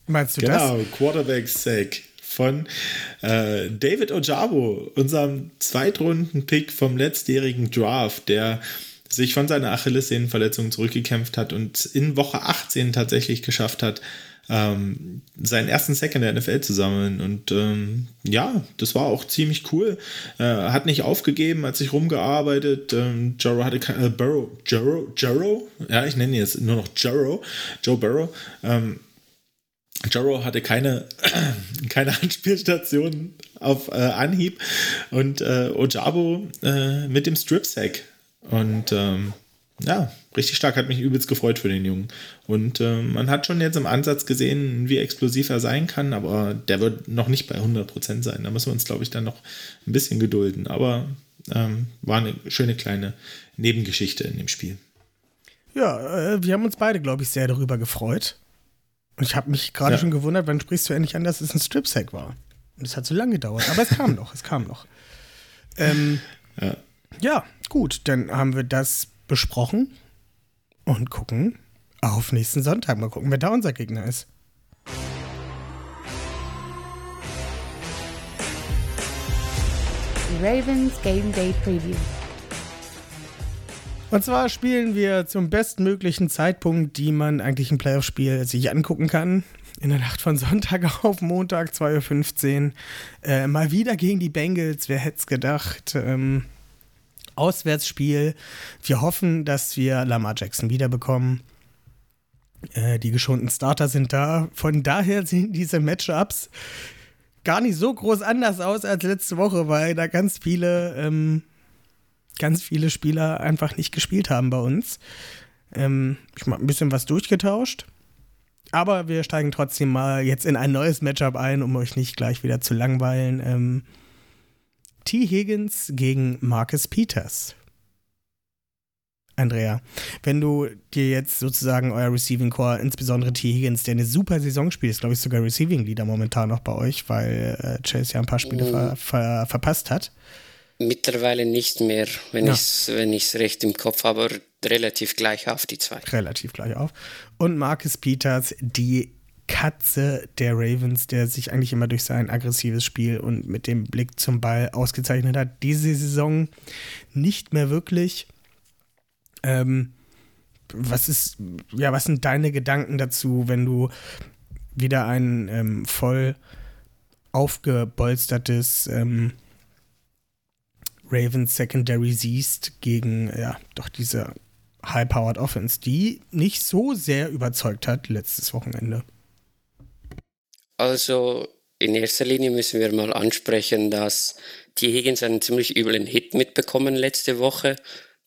Meinst du genau, das? Genau, Quarterback Sack von äh, David Ojabo, unserem Zweitrunden-Pick vom letztjährigen Draft, der sich von seiner Achillessehnenverletzung zurückgekämpft hat und in Woche 18 tatsächlich geschafft hat, ähm, seinen ersten Sack in der NFL zu sammeln. Und ähm, ja, das war auch ziemlich cool. Äh, hat nicht aufgegeben, hat sich rumgearbeitet. Ähm, Jaro hatte äh, Burrow, Jaro, Jaro, ja, ich nenne ihn jetzt nur noch Jaro, Joe Burrow. Ähm, Jaro hatte keine, keine Anspielstation auf äh, Anhieb und äh, Ojabo äh, mit dem Strip-Sack. Und ähm, ja, richtig stark, hat mich übelst gefreut für den Jungen. Und äh, man hat schon jetzt im Ansatz gesehen, wie explosiv er sein kann, aber der wird noch nicht bei 100% sein. Da müssen wir uns, glaube ich, dann noch ein bisschen gedulden. Aber ähm, war eine schöne kleine Nebengeschichte in dem Spiel. Ja, äh, wir haben uns beide, glaube ich, sehr darüber gefreut. Und ich habe mich gerade ja. schon gewundert, wann sprichst du endlich an, dass es ein Strip-Sack war. Und es hat so lange gedauert, aber es kam noch, es kam noch. Ähm, ja. ja, gut, dann haben wir das besprochen und gucken auf nächsten Sonntag. Mal gucken, wer da unser Gegner ist. Ravens Game Day Preview. Und zwar spielen wir zum bestmöglichen Zeitpunkt, die man eigentlich ein Playoff-Spiel sich angucken kann. In der Nacht von Sonntag auf Montag, 2.15 Uhr. Äh, mal wieder gegen die Bengals, wer hätte es gedacht. Ähm, Auswärtsspiel. Wir hoffen, dass wir Lamar Jackson wiederbekommen. Äh, die geschonten Starter sind da. Von daher sehen diese Matchups gar nicht so groß anders aus als letzte Woche, weil da ganz viele ähm, ganz viele Spieler einfach nicht gespielt haben bei uns. Ähm, ich habe ein bisschen was durchgetauscht. aber wir steigen trotzdem mal jetzt in ein neues Matchup ein, um euch nicht gleich wieder zu langweilen. Ähm, T. Higgins gegen Marcus Peters. Andrea, wenn du dir jetzt sozusagen euer Receiving Core, insbesondere T. Higgins, der eine super Saison spielt, ist glaube ich sogar Receiving Leader momentan noch bei euch, weil äh, Chase ja ein paar Spiele mhm. ver ver verpasst hat. Mittlerweile nicht mehr, wenn ja. ich es wenn recht im Kopf habe, relativ gleich auf die zwei. Relativ gleich auf. Und Marcus Peters, die Katze der Ravens, der sich eigentlich immer durch sein aggressives Spiel und mit dem Blick zum Ball ausgezeichnet hat. Diese Saison nicht mehr wirklich. Ähm, was ist, ja, was sind deine Gedanken dazu, wenn du wieder ein ähm, voll aufgebolstertes ähm, Ravens Secondary siehst gegen, ja, doch diese High-Powered Offense, die nicht so sehr überzeugt hat letztes Wochenende? Also in erster Linie müssen wir mal ansprechen, dass T. Higgins einen ziemlich üblen Hit mitbekommen letzte Woche.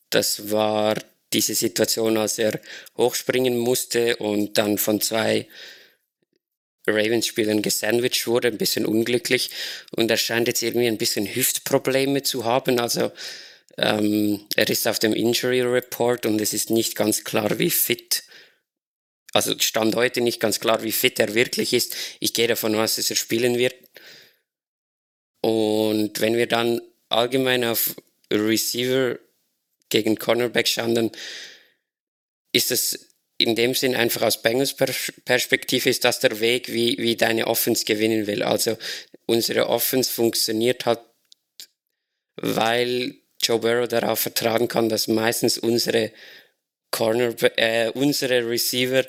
Das war diese Situation, als er hochspringen musste und dann von zwei Ravens-Spielern gesandwiched wurde, ein bisschen unglücklich. Und er scheint jetzt irgendwie ein bisschen Hüftprobleme zu haben. Also ähm, er ist auf dem Injury Report und es ist nicht ganz klar, wie fit, also stand heute nicht ganz klar, wie fit er wirklich ist. Ich gehe davon aus, dass er spielen wird. Und wenn wir dann allgemein auf Receiver gegen Cornerback schauen, dann ist es in dem Sinn einfach aus Bengals Perspektive ist das der Weg, wie, wie deine Offense gewinnen will. Also unsere Offense funktioniert halt, weil Joe Burrow darauf vertragen kann, dass meistens unsere Corner, äh, unsere Receiver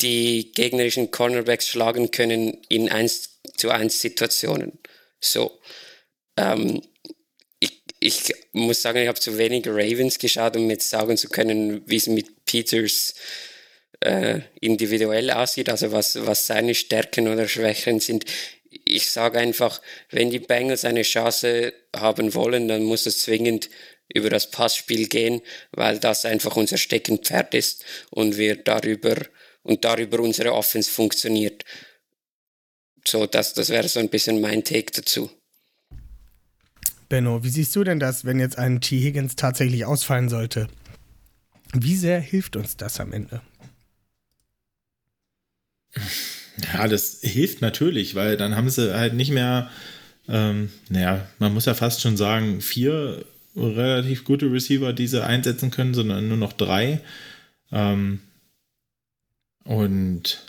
die gegnerischen Cornerbacks schlagen können in 1 zu 1 Situationen. So. Ähm, ich, ich muss sagen, ich habe zu wenig Ravens geschaut, um jetzt sagen zu können, wie es mit Peters äh, individuell aussieht, also was, was seine Stärken oder Schwächen sind ich sage einfach, wenn die Bengals eine Chance haben wollen, dann muss es zwingend über das Passspiel gehen, weil das einfach unser Steckenpferd ist und wir darüber und darüber unsere Offense funktioniert. So, das, das wäre so ein bisschen mein Take dazu. Benno, wie siehst du denn das, wenn jetzt ein T. Higgins tatsächlich ausfallen sollte? Wie sehr hilft uns das am Ende? Ja, das hilft natürlich, weil dann haben sie halt nicht mehr, ähm, naja, man muss ja fast schon sagen, vier relativ gute Receiver, die sie einsetzen können, sondern nur noch drei. Ähm, und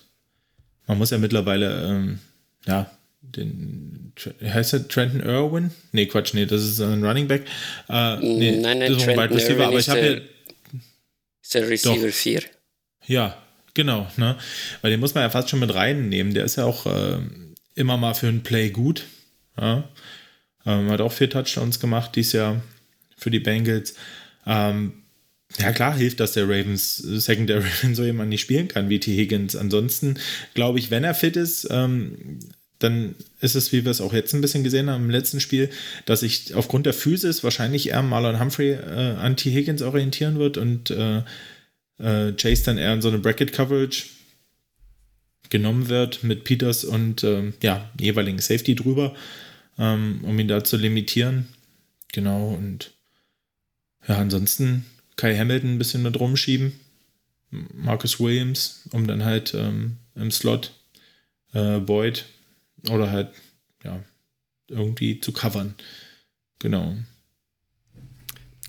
man muss ja mittlerweile, ähm, ja, den, heißt der Trenton Irwin? Nee, Quatsch, nee, das ist ein Running Back. Äh, nee, nein, nein, das ist ein Wide Receiver, aber ich habe hier. Ist der Receiver 4. Ja, Genau, ne? Weil den muss man ja fast schon mit reinnehmen. Der ist ja auch äh, immer mal für ein Play gut. Ja? Ähm, hat auch vier Touchdowns gemacht dieses Jahr für die Bengals. Ähm, ja, klar hilft das der Ravens Secondary, wenn so jemand nicht spielen kann wie T. Higgins. Ansonsten glaube ich, wenn er fit ist, ähm, dann ist es, wie wir es auch jetzt ein bisschen gesehen haben im letzten Spiel, dass sich aufgrund der Physis wahrscheinlich eher Marlon Humphrey äh, an T. Higgins orientieren wird und äh, äh, Chase dann eher in so eine Bracket-Coverage genommen wird mit Peters und ähm, ja, jeweiligen Safety drüber, ähm, um ihn da zu limitieren. Genau, und ja, ansonsten Kai Hamilton ein bisschen mit rumschieben. Marcus Williams, um dann halt ähm, im Slot äh, Boyd oder halt ja irgendwie zu covern. Genau.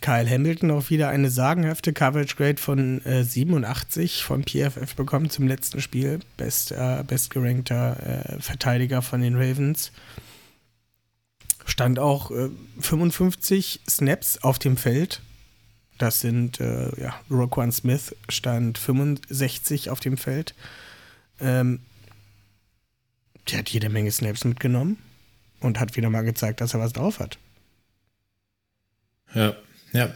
Kyle Hamilton auch wieder eine sagenhafte Coverage Grade von äh, 87 von PFF bekommen zum letzten Spiel. Best, äh, bestgerankter äh, Verteidiger von den Ravens. Stand auch 55 äh, Snaps auf dem Feld. Das sind, äh, ja, Roquan Smith stand 65 auf dem Feld. Ähm, der hat jede Menge Snaps mitgenommen und hat wieder mal gezeigt, dass er was drauf hat. Ja, ja,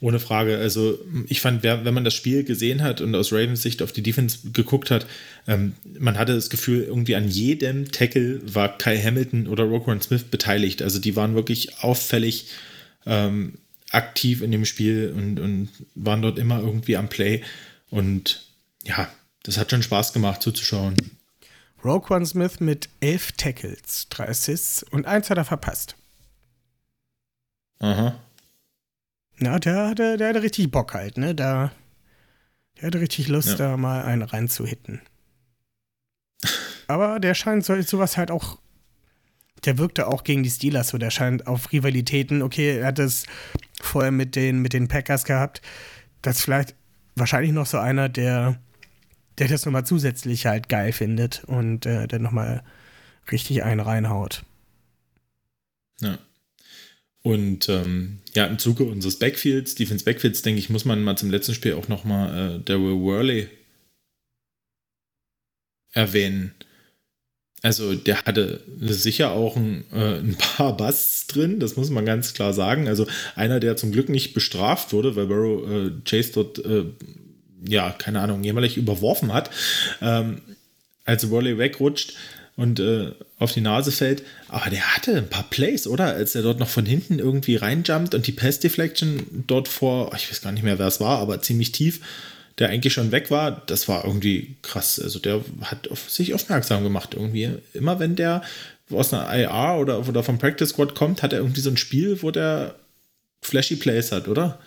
ohne Frage. Also ich fand, wenn man das Spiel gesehen hat und aus Ravens Sicht auf die Defense geguckt hat, ähm, man hatte das Gefühl, irgendwie an jedem Tackle war Kai Hamilton oder Roquan Smith beteiligt. Also die waren wirklich auffällig ähm, aktiv in dem Spiel und, und waren dort immer irgendwie am Play. Und ja, das hat schon Spaß gemacht zuzuschauen. Roquan Smith mit elf Tackles, drei Assists und eins hat er verpasst. Aha. Ja, der hatte, der hatte richtig Bock halt, ne? Da, der hatte richtig Lust, Ja. da mal einen reinzuhitten. Aber der scheint so, sowas halt auch. Der wirkte auch gegen die Steelers so. Der scheint auf Rivalitäten. Okay, er hat das vorher mit den, mit den Packers gehabt. Das ist vielleicht wahrscheinlich noch so einer, der, der das nochmal zusätzlich halt geil findet und äh, der nochmal richtig einen reinhaut. Ja. Und ähm, ja, im Zuge unseres Backfields, Defense Backfields, denke ich, muss man mal zum letzten Spiel auch nochmal äh, Daryl Worley erwähnen. Also der hatte sicher auch ein, äh, ein paar Busts drin, das muss man ganz klar sagen. Also einer, der zum Glück nicht bestraft wurde, weil Burrow äh, Chase dort, äh, ja, keine Ahnung, jämmerlich überworfen hat, ähm, als Worley wegrutscht und äh, auf die Nase fällt. Aber der hatte ein paar Plays, oder? Als er dort noch von hinten irgendwie reinjumpt und die Pass Deflection dort vor, ich weiß gar nicht mehr, wer es war, aber ziemlich tief, der eigentlich schon weg war, das war irgendwie krass. Also der hat auf sich aufmerksam gemacht irgendwie. Immer wenn der aus einer IR oder, oder vom Practice Squad kommt, hat er irgendwie so ein Spiel, wo der flashy Plays hat, oder?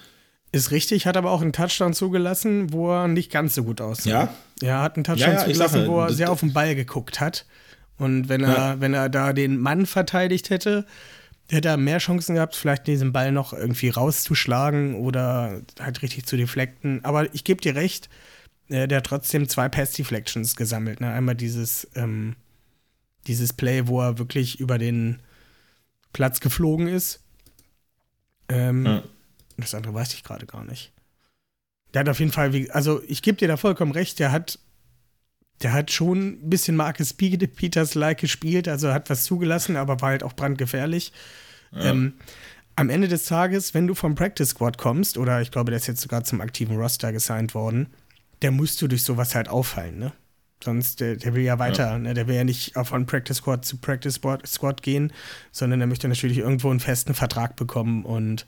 Ist richtig, hat aber auch einen Touchdown zugelassen, wo er nicht ganz so gut aussah. Ja. Er hat einen Touchdown Ja, ja, zugelassen, sage, wo er sehr auf den Ball geguckt hat. Und wenn er, Ja. wenn er da den Mann verteidigt hätte, hätte er mehr Chancen gehabt, vielleicht diesen Ball noch irgendwie rauszuschlagen oder halt richtig zu deflecten. Aber ich gebe dir recht, äh, der hat trotzdem zwei Pass-Deflections gesammelt. Ne? Einmal dieses, ähm, dieses Play, wo er wirklich über den Platz geflogen ist. Ähm, Ja. Das andere weiß ich gerade gar nicht. Der hat auf jeden Fall, also ich gebe dir da vollkommen recht, der hat, der hat schon ein bisschen Marcus Pe- Peters-like gespielt, also hat was zugelassen, aber war halt auch brandgefährlich. Ähm, am Ende des Tages, wenn du vom Practice Squad kommst, oder ich glaube, der ist jetzt sogar zum aktiven Roster gesigned worden, der musst du durch sowas halt auffallen, ne? Sonst, der, der will ja weiter, Ne? der will ja nicht von Practice Squad zu Practice Squad gehen, sondern der möchte natürlich irgendwo einen festen Vertrag bekommen. Und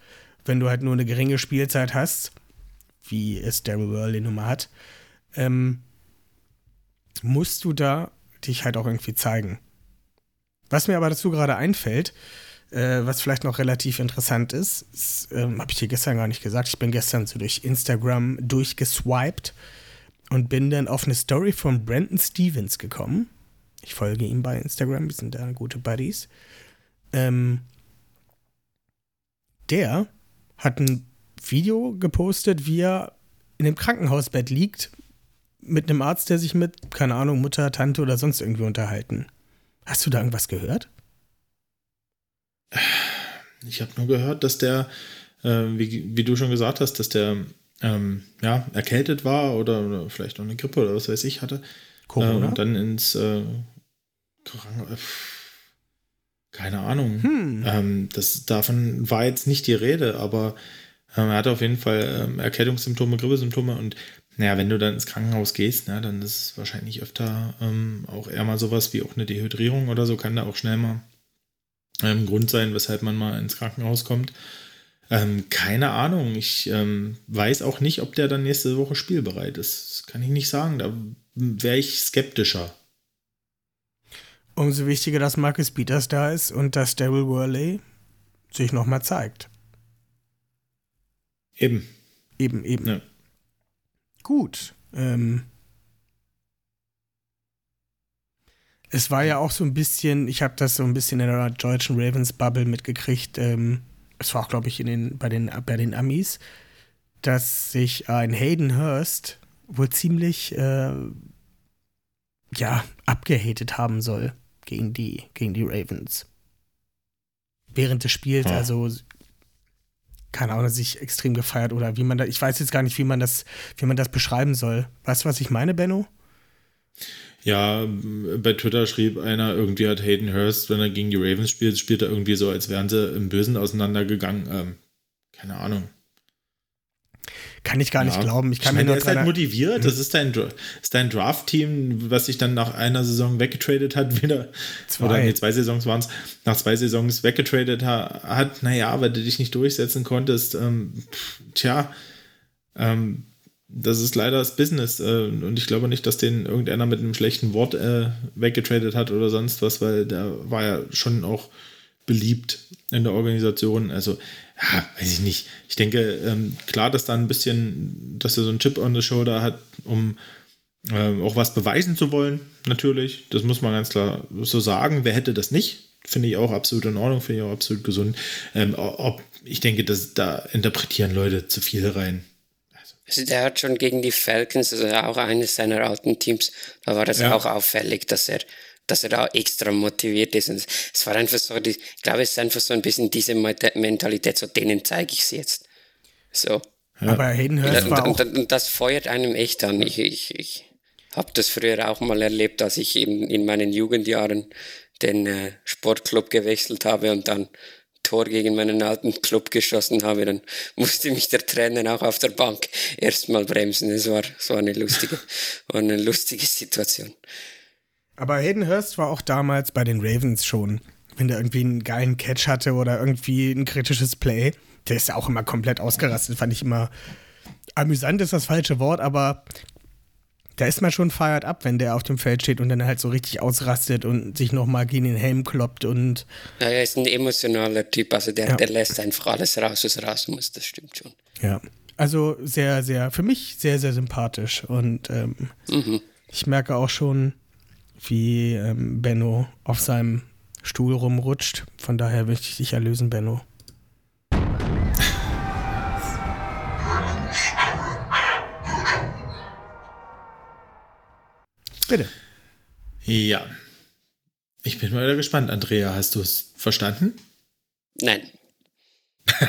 wenn du halt nur eine geringe Spielzeit hast, wie es Daryl Worley nun mal hat, ähm, musst du da dich halt auch irgendwie zeigen. Was mir aber dazu gerade einfällt, äh, was vielleicht noch relativ interessant ist, ist ähm, habe ich dir gestern gar nicht gesagt. Ich bin gestern so durch Instagram durchgeswiped und bin dann auf eine Story von Brandon Stevens gekommen. Ich folge ihm bei Instagram, wir sind da gute Buddies. Ähm, der hat ein Video gepostet, wie er in einem Krankenhausbett liegt, mit einem Arzt, der sich mit, keine Ahnung, Mutter, Tante oder sonst irgendwie unterhalten. Hast du da irgendwas gehört? Ich habe nur gehört, dass der, äh, wie, wie du schon gesagt hast, dass der ähm, ja, erkältet war oder, oder vielleicht auch eine Grippe oder was weiß ich hatte. Corona? Äh, und dann ins äh, Kranken- äh, keine Ahnung. Hm. Ähm, das, davon war jetzt nicht die Rede, aber ähm, er hatte auf jeden Fall ähm, Erkältungssymptome, Grippesymptome und naja, wenn du dann ins Krankenhaus gehst, na, dann ist es wahrscheinlich öfter ähm, auch eher mal sowas wie auch eine Dehydrierung oder so, kann da auch schnell mal ähm, Grund sein, weshalb man mal ins Krankenhaus kommt. Ähm, keine Ahnung, ich weiß auch nicht, ob der dann nächste Woche spielbereit ist. Das kann ich nicht sagen, da wäre ich skeptischer. Umso wichtiger, dass Marcus Peters da ist und dass Daryl Worley sich nochmal zeigt. Eben. Eben, eben. Ja. Gut. Ähm, es war ja auch so ein bisschen, ich habe das so ein bisschen in der deutschen Ravens Bubble mitgekriegt. Ähm, es war auch, glaube ich, in den, bei, den, bei den Amis, dass sich ein Hayden Hurst wohl ziemlich äh, ja, abgehatet haben soll gegen die, gegen die Ravens. Während des Spiels, Ah. also keine Ahnung, sich extrem gefeiert oder wie man da, ich weiß jetzt gar nicht, wie man das, wie man das beschreiben soll. Weißt du, was ich meine, Benno? Ja, bei Twitter schrieb einer, irgendwie hat Hayden Hurst, wenn er gegen die Ravens spielt, spielt er irgendwie so, als wären sie im Bösen auseinandergegangen. Ähm, keine Ahnung. Kann ich gar nicht Ja. glauben. Ich kann meine, mir nur ist halt motiviert. Das ist dein, ist dein Draft-Team, was sich dann nach einer Saison weggetradet hat, wieder. Zwei. Oder nee, zwei Saisons waren es. Nach zwei Saisons weggetradet ha- hat. Naja, weil du dich nicht durchsetzen konntest. Ähm, tja, ähm, das ist leider das Business. Äh, und ich glaube nicht, dass den irgendeiner mit einem schlechten Wort äh, weggetradet hat oder sonst was, weil der war ja schon auch beliebt in der Organisation. Also, ja, weiß ich nicht. Ich denke, ähm, klar, dass da ein bisschen, dass er so einen Chip on the shoulder hat, um ähm, auch was beweisen zu wollen, natürlich. Das muss man ganz klar so sagen. Wer hätte das nicht? Finde ich auch absolut in Ordnung, finde ich auch absolut gesund. Ähm, ob, ich denke, dass da interpretieren Leute zu viel rein. Also der hat schon gegen die Falcons, also auch eines seiner alten Teams, da war das ja. auch auffällig, dass er, dass er da extra motiviert ist. Und es war einfach so, ich glaube, es ist einfach so ein bisschen diese Mentalität, so denen zeige ich es jetzt. So. Ja. Aber Hayden war und, und, und, das feuert einem echt an. Ich, ich, ich habe das früher auch mal erlebt, als ich in, in meinen Jugendjahren den äh, Sportclub gewechselt habe und dann Tor gegen meinen alten Club geschossen habe, dann musste mich der Trainer auch auf der Bank erstmal bremsen. Es war, es war eine lustige, war eine lustige Situation. Aber Hayden Hurst war auch damals bei den Ravens schon. Wenn der irgendwie einen geilen Catch hatte oder irgendwie ein kritisches Play, der ist ja auch immer komplett ausgerastet, fand ich immer amüsant ist das falsche Wort, aber da ist man schon feiert ab, wenn der auf dem Feld steht und dann halt so richtig ausrastet und sich nochmal gegen den Helm kloppt und. Ja, er ist ein emotionaler Typ, also der, ja. der lässt einfach alles raus, was raus muss, das stimmt schon. Ja. Also sehr, sehr, für mich sehr, sehr sympathisch. Und ähm, mhm. ich merke auch schon, wie ähm, Benno auf seinem Stuhl rumrutscht. Von daher möchte ich dich erlösen, Benno. Bitte. Ja. Ich bin mal wieder gespannt, Andrea. Hast du es verstanden? Nein.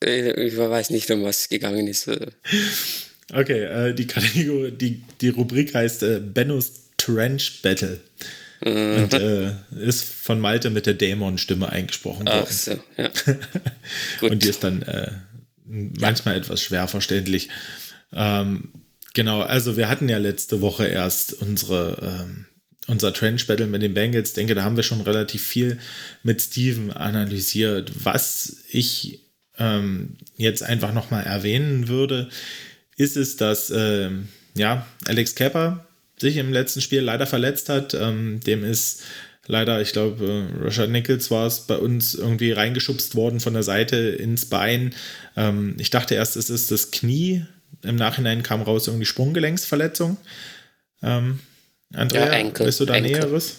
ich weiß nicht, um was es gegangen ist. Okay, äh, die Kategorie, die, die Rubrik heißt äh, Bennos Trench Battle. Mhm. Und äh, ist von Malte mit der Dämon-Stimme eingesprochen worden. Ach so, ja. Und die ist dann äh, manchmal etwas schwer verständlich. Ähm, Genau, also wir hatten ja letzte Woche erst unsere, ähm, unser Trench Battle mit den Bengals. Ich denke, da haben wir schon relativ viel mit Steven analysiert. Was ich ähm, jetzt einfach nochmal erwähnen würde, ist es, dass ähm, ja, Alex Kepper sich im letzten Spiel leider verletzt hat. Ähm, dem ist leider, ich glaube, äh, Rashad Nichols war es bei uns irgendwie reingeschubst worden von der Seite ins Bein. Ähm, ich dachte erst, es ist das Knie, im Nachhinein kam raus irgendwie Sprunggelenksverletzung. Ähm, Andrea, ja, Enkel, weißt du da Enkel. Näheres?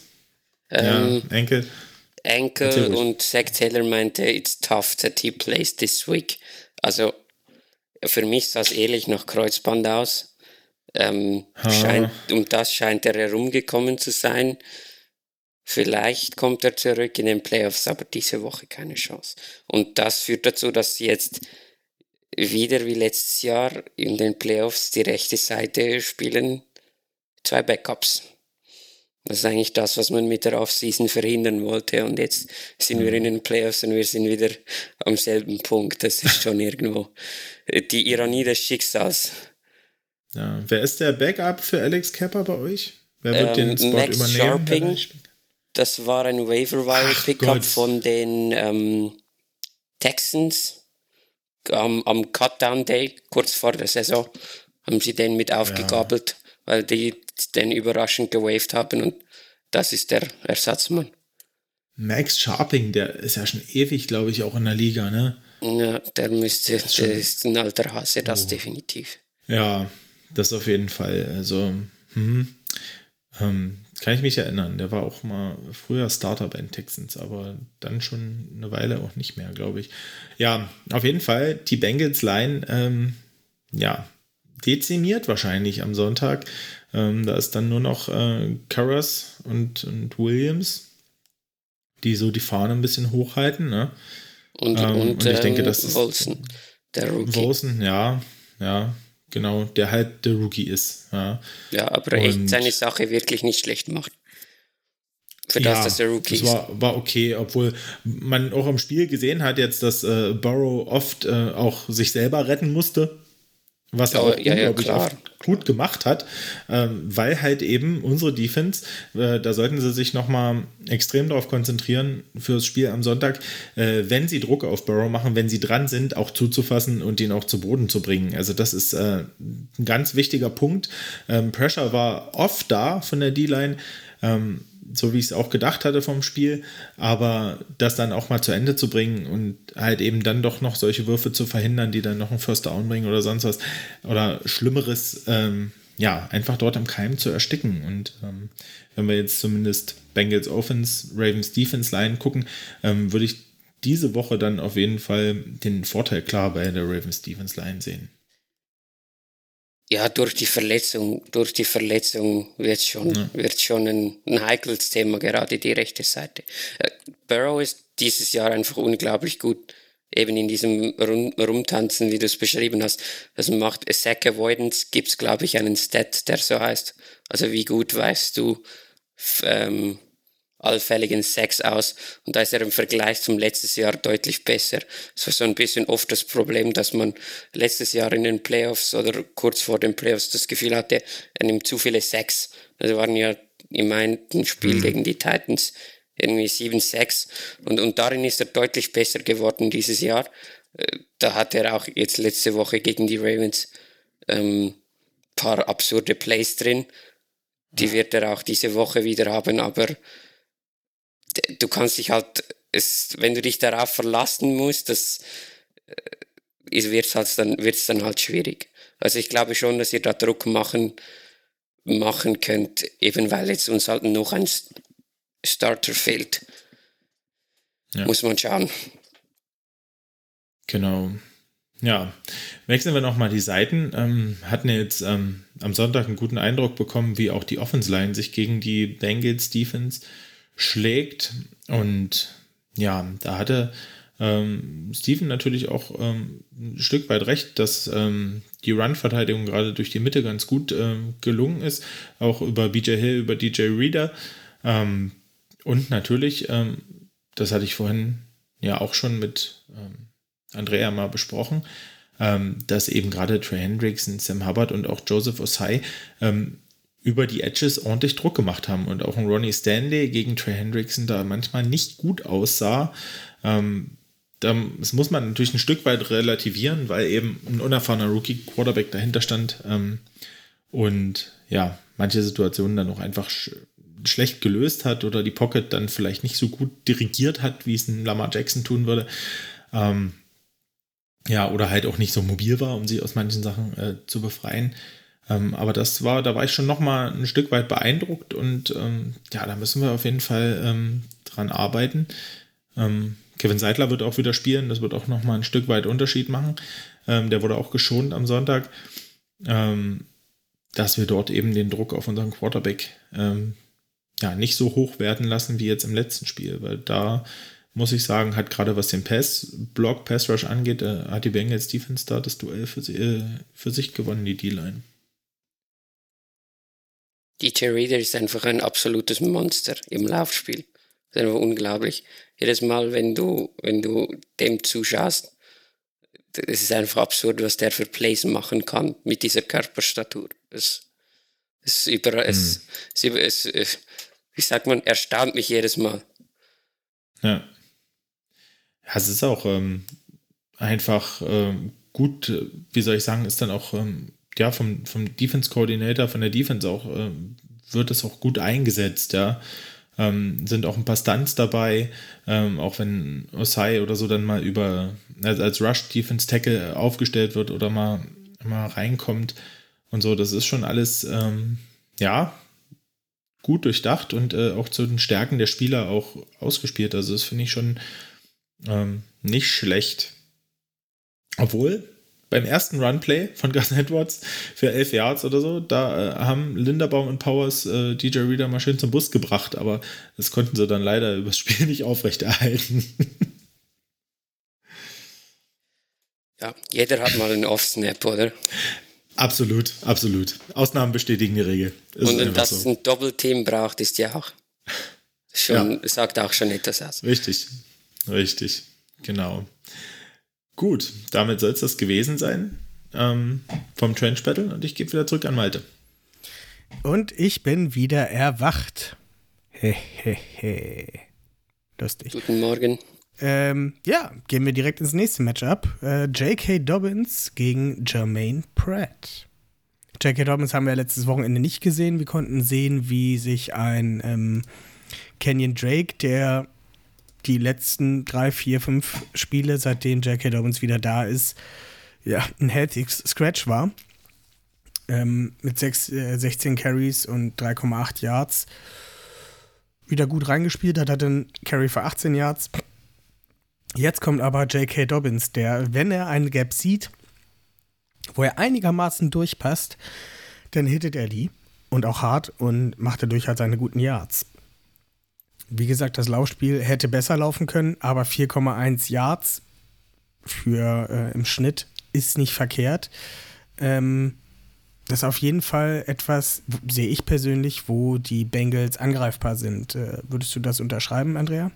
Ähm, ja, Enkel. Enkel und Zach Taylor meinte, it's tough that he plays this week. Also für mich sah es ehrlich nach Kreuzband aus. Ähm, scheint, um das scheint er herumgekommen zu sein. Vielleicht kommt er zurück in den Playoffs, aber diese Woche keine Chance. Und das führt dazu, dass sie jetzt wieder wie letztes Jahr in den Playoffs die rechte Seite spielen zwei Backups. Das ist eigentlich das, was man mit der Offseason verhindern wollte. Und jetzt sind wir in den Playoffs und wir sind wieder am selben Punkt. Das ist schon irgendwo die Ironie des Schicksals. Ja, wer ist der Backup für Alex Kepper bei euch? Wer wird ähm, den Spot Max übernehmen? Sharping, das war ein Waiver Wire Pickup von den ähm, Texans am, am Cutdown Day, kurz vor der Saison, haben sie den mit aufgegabelt, ja. Weil die den überraschend gewaved haben und das ist der Ersatzmann. Max Sharping, der ist ja schon ewig, glaube ich, auch in der Liga, ne? Ja, der müsste, das der ist ein alter Hase, das oh. definitiv. Ja, das auf jeden Fall. Also, hm, ähm, kann ich mich erinnern. Der war auch mal früher Starter bei den Texans, aber dann schon eine Weile auch nicht mehr, glaube ich. Ja, auf jeden Fall die Bengals Line, ähm, ja, dezimiert wahrscheinlich am Sonntag. Ähm, da ist dann nur noch äh, Karras und, und Williams, die so die Fahne ein bisschen hochhalten. Ne? Und, ähm, und, und ich denke, das ist Wilson, der Rookie. Wilson, ja, ja, genau, der halt der Rookie ist. Ja, ja aber und echt seine Sache wirklich nicht schlecht macht. Für das, ja, dass der Rookie das war, war okay, obwohl man auch im Spiel gesehen hat jetzt, dass äh, Burrow oft äh, auch sich selber retten musste. Was er Oh, auch ja, ja, unglaublich oft gut gemacht hat, ähm, weil halt eben unsere Defense, äh, da sollten sie sich nochmal extrem darauf konzentrieren fürs Spiel am Sonntag, äh, wenn sie Druck auf Burrow machen, wenn sie dran sind, auch zuzufassen und ihn auch zu Boden zu bringen. Also das ist äh, ein ganz wichtiger Punkt. Ähm, Pressure war oft da von der D-Line. Ähm, so wie ich es auch gedacht hatte vom Spiel, aber das dann auch mal zu Ende zu bringen und halt eben dann doch noch solche Würfe zu verhindern, die dann noch einen First Down bringen oder sonst was oder Schlimmeres, ähm, ja, einfach dort am Keim zu ersticken. Und ähm, wenn wir jetzt zumindest Bengals Offense, Ravens Defense Line gucken, ähm, würde ich diese Woche dann auf jeden Fall den Vorteil klar bei der Ravens Defense Line sehen. Ja, durch die Verletzung, durch die Verletzung wird schon, Ja. wird schon ein, ein heikles Thema, gerade die rechte Seite. Äh, Burrow ist dieses Jahr einfach unglaublich gut, eben in diesem Rum, Rumtanzen, wie du es beschrieben hast. Das macht a Sack Avoidance, gibt es, glaube ich, einen Stat, der so heißt. Also wie gut weißt du ähm, allfälligen Sex aus und da ist er im Vergleich zum letztes Jahr deutlich besser. Es war so ein bisschen oft das Problem, dass man letztes Jahr in den Playoffs oder kurz vor den Playoffs das Gefühl hatte, er nimmt zu viele Sex. Also waren ja im einen Spiel gegen die Titans irgendwie 7-6 und, und darin ist er deutlich besser geworden dieses Jahr. Äh, Da hat er auch jetzt letzte Woche gegen die Ravens ähm, paar absurde Plays drin. Die wird er auch diese Woche wieder haben, aber du kannst dich halt, es, wenn du dich darauf verlassen musst, das äh, wird es halt dann, wird's dann halt schwierig. Also ich glaube schon, dass ihr da Druck machen, machen könnt, eben weil jetzt uns halt noch ein Starter fehlt. Ja. Muss man schauen. Genau. Ja, wechseln wir nochmal die Seiten. Ähm, hatten jetzt ähm, am Sonntag einen guten Eindruck bekommen, wie auch die Offense Line sich gegen die Bengals Defense schlägt. Und ja, da hatte ähm, Steven natürlich auch ähm, ein Stück weit recht, dass ähm, die Run-Verteidigung gerade durch die Mitte ganz gut ähm, gelungen ist. Auch über BJ Hill, über DJ Reader. Ähm, und natürlich, ähm, das hatte ich vorhin ja auch schon mit ähm, Andrea mal besprochen, dass eben gerade Trey Hendrickson, Sam Hubbard und auch Joseph Osai über die Edges ordentlich Druck gemacht haben und auch ein Ronnie Stanley gegen Trey Hendrickson da manchmal nicht gut aussah. Ähm, da, das muss man natürlich ein Stück weit relativieren, weil eben ein unerfahrener Rookie-Quarterback dahinter stand ähm, und ja, manche Situationen dann auch einfach sch schlecht gelöst hat oder die Pocket dann vielleicht nicht so gut dirigiert hat, wie es ein Lamar Jackson tun würde. Ähm, ja, oder halt auch nicht so mobil war, um sie aus manchen Sachen äh, zu befreien. Ähm, aber das war, da war ich schon noch mal ein Stück weit beeindruckt und ähm, ja, da müssen wir auf jeden Fall ähm, dran arbeiten. Ähm, Kevin Seidler wird auch wieder spielen, das wird auch noch mal ein Stück weit Unterschied machen. Ähm, der wurde auch geschont am Sonntag, ähm, dass wir dort eben den Druck auf unseren Quarterback ja nicht so hoch werden lassen wie jetzt im letzten Spiel, weil da muss ich sagen, hat gerade was den Pass, Block, Pass Rush angeht, äh, hat die Bengals Defense da das Duell für, sie, äh, für sich gewonnen, die D-Line. DJ Reader ist einfach ein absolutes Monster im Laufspiel. Das ist einfach unglaublich. Jedes Mal, wenn du, wenn du dem zuschaust, es ist einfach absurd, was der für Plays machen kann mit dieser Körperstatur. Es, es, über, es, es, über- es, es, wie sagt man, erstaunt mich jedes Mal. Ja. Ja, es ist auch ähm, einfach ähm, gut, äh, wie soll ich sagen, ist dann auch ähm, ja vom, vom Defense Coordinator, von der Defense auch, ähm, wird es auch gut eingesetzt, ja. Ähm, sind auch ein paar Stunts dabei, ähm, auch wenn Osai oder so dann mal über als, als Rush Defense Tackle aufgestellt wird oder mal, mal reinkommt und so, das ist schon alles ähm, ja gut durchdacht und äh, auch zu den Stärken der Spieler auch ausgespielt. Also das finde ich schon ähm, nicht schlecht. Obwohl, beim ersten Runplay von Gus Edwards für 11 Yards oder so, da äh, haben Linderbaum und Powers äh, DJ Reader mal schön zum Bus gebracht, aber das konnten sie dann leider übers Spiel nicht aufrechterhalten. Ja, jeder hat mal einen Off-Snap, oder? absolut, absolut. Ausnahmen bestätigen die Regel. Ist Und dass es so. ein Doppelteam braucht, ist ja auch schon, sagt auch schon etwas aus. Richtig, richtig, genau. Gut, damit soll es das gewesen sein. ähm, vom Trench Battle und ich gebe wieder zurück an Malte. Und ich bin wieder erwacht. Hehehe. Lustig. Guten Morgen. Ähm, ja, gehen wir direkt ins nächste Matchup. Äh, J.K. Dobbins gegen Jermaine Pratt. J.K. Dobbins haben wir letztes Wochenende nicht gesehen. Wir konnten sehen, wie sich ein ähm, Kenyon Drake, der die letzten drei, vier, fünf Spiele, seitdem J.K. Dobbins wieder da ist, ja, ein healthy Scratch war. Ähm, mit 6, äh, 16 Carries und 3,8 Yards. Wieder gut reingespielt hat, hatte einen Carry für 18 Yards. Jetzt kommt aber J.K. Dobbins, der, wenn er eine Gap sieht, wo er einigermaßen durchpasst, dann hittet er die und auch hart und macht dadurch halt seine guten Yards. Wie gesagt, das Laufspiel hätte besser laufen können, aber 4,1 Yards für äh, im Schnitt ist nicht verkehrt. Ähm, das ist auf jeden Fall etwas, sehe ich persönlich, wo die Bengals angreifbar sind. Äh, würdest du das unterschreiben, Andrea?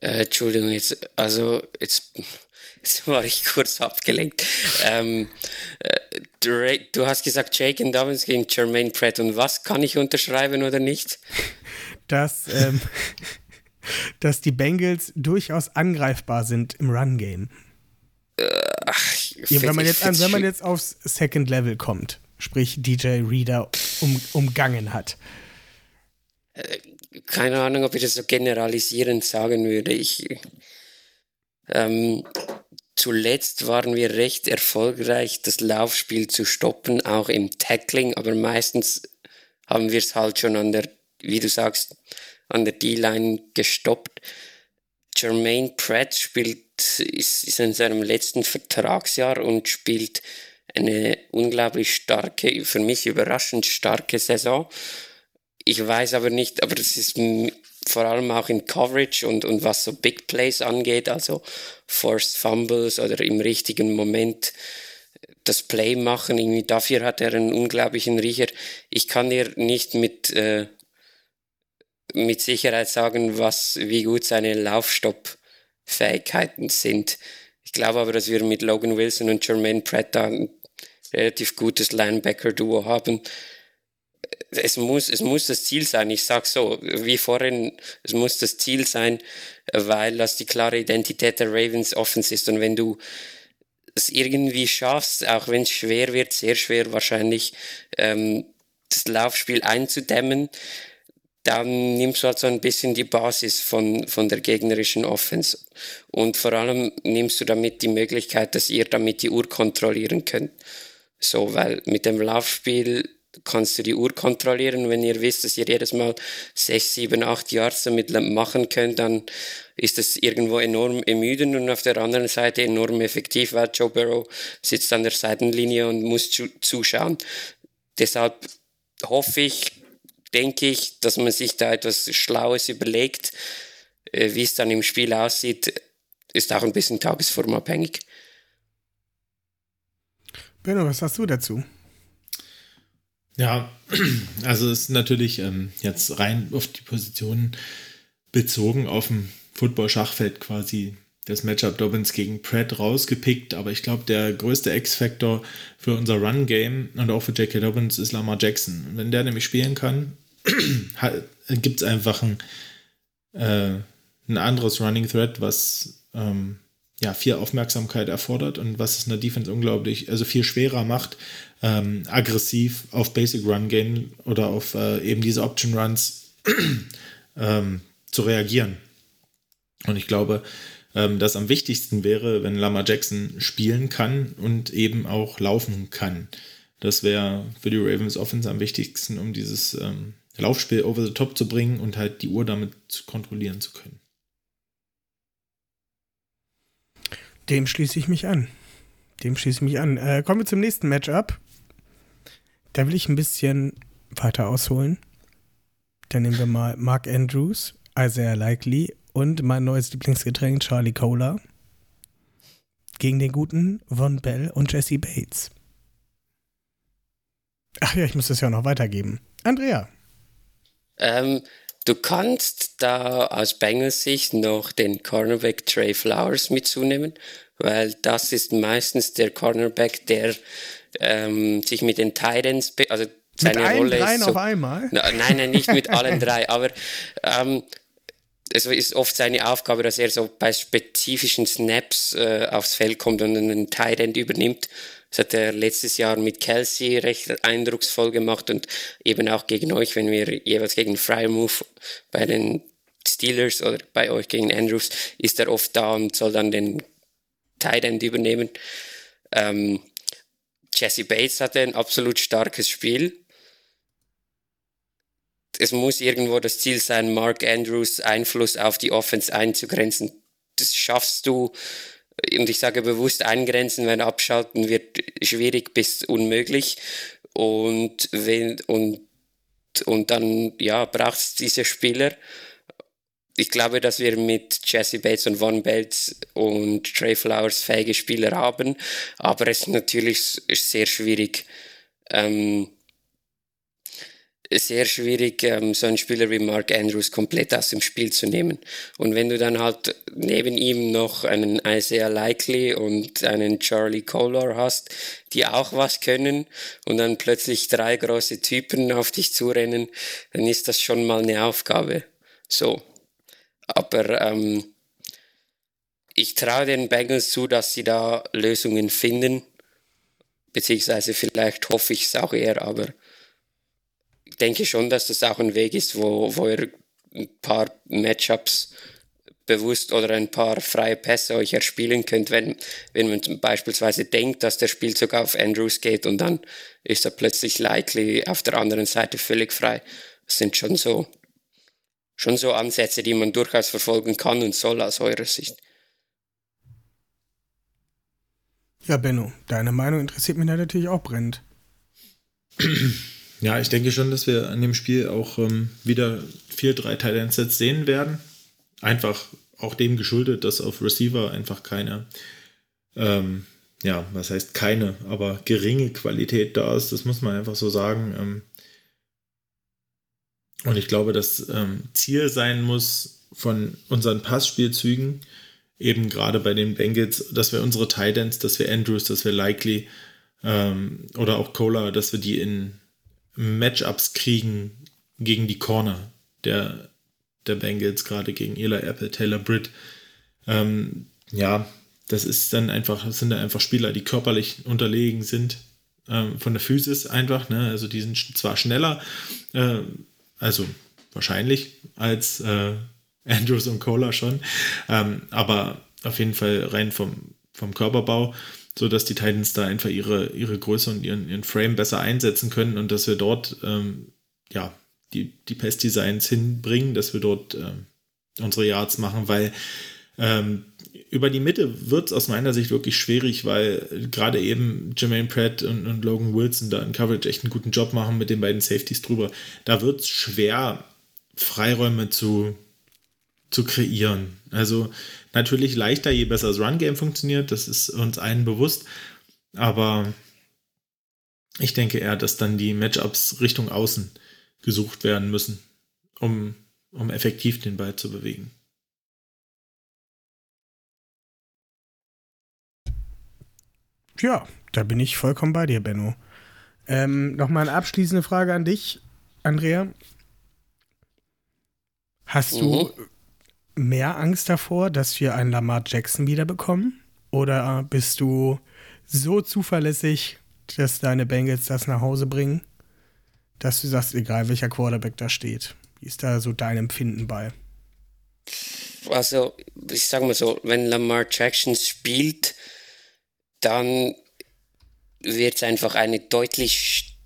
Äh, Entschuldigung, jetzt, also jetzt, jetzt war ich kurz abgelenkt. Ähm, äh, du, hast gesagt, Jake Dobbins gegen Jermaine Pratt und was kann ich unterschreiben oder nicht? Dass, ähm, dass die Bengals durchaus angreifbar sind im Run-Game. Ach, ja, wenn, man jetzt, wenn man jetzt aufs Second Level kommt, sprich DJ Reader um, umgangen hat. Äh, keine Ahnung, ob ich das so generalisierend sagen würde. Ich, ähm, zuletzt waren wir recht erfolgreich, das Laufspiel zu stoppen, auch im Tackling, aber meistens haben wir es halt schon an der, wie du sagst, an der D-Line gestoppt. Jermaine Pratt spielt, ist, ist in seinem letzten Vertragsjahr und spielt eine unglaublich starke, für mich überraschend starke Saison. Ich weiß aber nicht, aber das ist vor allem auch in Coverage und, und was so Big Plays angeht, also Forced Fumbles oder im richtigen Moment das Play machen. Irgendwie dafür hat er einen unglaublichen Riecher. Ich kann dir nicht mit, äh, mit Sicherheit sagen, was, wie gut seine Laufstopp-Fähigkeiten sind. Ich glaube aber, dass wir mit Logan Wilson und Jermaine Pratt da ein relativ gutes Linebacker-Duo haben es muss, es muss das Ziel sein. Ich sage so, wie vorhin, es muss das Ziel sein, weil das die klare Identität der Ravens Offense ist. Und wenn du es irgendwie schaffst, auch wenn es schwer wird, sehr schwer wahrscheinlich, ähm, das Laufspiel einzudämmen, dann nimmst du halt so ein bisschen die Basis von, von der gegnerischen Offense. Und vor allem nimmst du damit die Möglichkeit, dass ihr damit die Uhr kontrollieren könnt. So, weil mit dem Laufspiel kannst du die Uhr kontrollieren. Wenn ihr wisst, dass ihr jedes Mal 6, 7, 8 Yards damit machen könnt, dann ist das irgendwo enorm ermüdend und auf der anderen Seite enorm effektiv, weil Joe Burrow sitzt an der Seitenlinie und muss zuschauen. Deshalb hoffe ich, denke ich, dass man sich da etwas Schlaues überlegt. Äh, wie es dann im Spiel aussieht, ist auch ein bisschen tagesformabhängig. Benno, was hast du dazu? Ja, also es ist natürlich ähm, jetzt rein auf die Positionen bezogen auf dem Football-Schachfeld quasi das Matchup Dobbins gegen Pratt rausgepickt, aber ich glaube, der größte X-Factor für unser Run-Game und auch für J.K. Dobbins ist Lamar Jackson. Wenn der nämlich spielen kann, gibt es einfach ein, äh, ein anderes Running Thread, was ähm, ja, viel Aufmerksamkeit erfordert und was es in der Defense unglaublich, also viel schwerer macht, ähm, aggressiv auf Basic Run Game oder auf äh, eben diese Option Runs ähm, zu reagieren. Und ich glaube, ähm, dass am wichtigsten wäre, wenn Lama Jackson spielen kann und eben auch laufen kann. Das wäre für die Ravens Offense am wichtigsten, um dieses ähm, Laufspiel over the top zu bringen und halt die Uhr damit zu kontrollieren zu können. Dem schließe ich mich an. Dem schließe ich mich an. Äh, kommen wir zum nächsten Matchup. Da will ich ein bisschen weiter ausholen. Dann nehmen wir mal Mark Andrews, Isaiah Likely und mein neues Lieblingsgetränk Charlie Cola gegen den guten Von Bell und Jesse Bates. Ach ja, ich muss das ja noch weitergeben. Andrea. Ähm, du kannst da aus Bengals Sicht noch den Cornerback Trey Flowers mitzunehmen weil das ist meistens der Cornerback, der ähm, sich mit den Titans, also seine mit allen Rolle dreien ist so, auf einmal? Nein, nein, nicht mit allen drei, aber ähm, es ist oft seine Aufgabe, dass er so bei spezifischen Snaps äh, aufs Feld kommt und einen Tight End übernimmt. Das hat er letztes Jahr mit Kelsey recht eindrucksvoll gemacht und eben auch gegen euch, wenn wir jeweils gegen Move bei den Steelers oder bei euch gegen Andrews, ist er oft da und soll dann den Tight End übernehmen. Ähm, Jesse Bates hatte ein absolut starkes Spiel es muss irgendwo das Ziel sein, Mark Andrews Einfluss auf die Offense einzugrenzen. Das schaffst du, und ich sage bewusst eingrenzen, weil abschalten wird schwierig bis unmöglich. Und, wenn, und, und dann ja, braucht es diese Spieler. Ich glaube, dass wir mit Jesse Bates und Von Bates und Trey Flowers fähige Spieler haben, aber es ist natürlich sehr schwierig, ähm, sehr schwierig, ähm, so einen Spieler wie Mark Andrews komplett aus dem Spiel zu nehmen. Und wenn du dann halt neben ihm noch einen Isaiah Likely und einen Charlie Kohler hast, die auch was können und dann plötzlich drei große Typen auf dich zurennen, dann ist das schon mal eine Aufgabe. So. Aber ähm, ich traue den Bengals zu, dass sie da Lösungen finden. Beziehungsweise vielleicht hoffe ich es auch eher, aber denke schon, dass das auch ein Weg ist, wo, wo ihr ein paar Matchups bewusst oder ein paar freie Pässe euch erspielen könnt, wenn, wenn man beispielsweise denkt, dass der Spielzug auf Andrews geht und dann ist er plötzlich likely auf der anderen Seite völlig frei. Das sind schon so, schon so Ansätze, die man durchaus verfolgen kann und soll aus eurer Sicht. Ja, Benno, deine Meinung interessiert mich natürlich auch brennend. Ja, ich denke schon, dass wir an dem Spiel auch ähm, wieder vier, drei Thailand-Sets sehen werden. Einfach auch dem geschuldet, dass auf Receiver einfach keine, ähm, ja, was heißt keine, aber geringe Qualität da ist. Das muss man einfach so sagen. Ähm, und ich glaube, das ähm, Ziel sein muss von unseren Passspielzügen, eben gerade bei den Bengals, dass wir unsere Titans, dass wir Andrews, dass wir Likely ähm, oder auch Cola, dass wir die in Matchups kriegen gegen die Corner der, der Bengals, gerade gegen Eli Apple, Taylor Britt. Ähm, ja, das ist dann einfach, das sind dann einfach Spieler, die körperlich unterlegen sind, ähm, von der Physis einfach, ne? Also die sind zwar schneller, äh, also wahrscheinlich als äh, Andrews und Cola schon, ähm, aber auf jeden Fall rein vom, vom Körperbau so dass die Titans da einfach ihre, ihre Größe und ihren, ihren Frame besser einsetzen können und dass wir dort ähm, ja, die, die Pest-Designs hinbringen, dass wir dort ähm, unsere Yards machen, weil ähm, über die Mitte wird es aus meiner Sicht wirklich schwierig, weil gerade eben Jermaine Pratt und, und, Logan Wilson da in Coverage echt einen guten Job machen mit den beiden Safeties drüber. Da wird es schwer, Freiräume zu, zu kreieren. Also natürlich leichter, je besser das Run-Game funktioniert, das ist uns allen bewusst. Aber ich denke eher, dass dann die Matchups Richtung Außen gesucht werden müssen, um, um effektiv den Ball zu bewegen. Ja, da bin ich vollkommen bei dir, Benno. Ähm, Nochmal eine abschließende Frage an dich, Andrea. Hast mhm. du mehr Angst davor, dass wir einen Lamar Jackson wiederbekommen? Oder bist du so zuverlässig, dass deine Bengals das nach Hause bringen, dass du sagst, egal welcher Quarterback da steht? Wie ist da so dein Empfinden bei? Also, ich sage mal so, wenn Lamar Jackson spielt, dann wird es einfach eine deutlich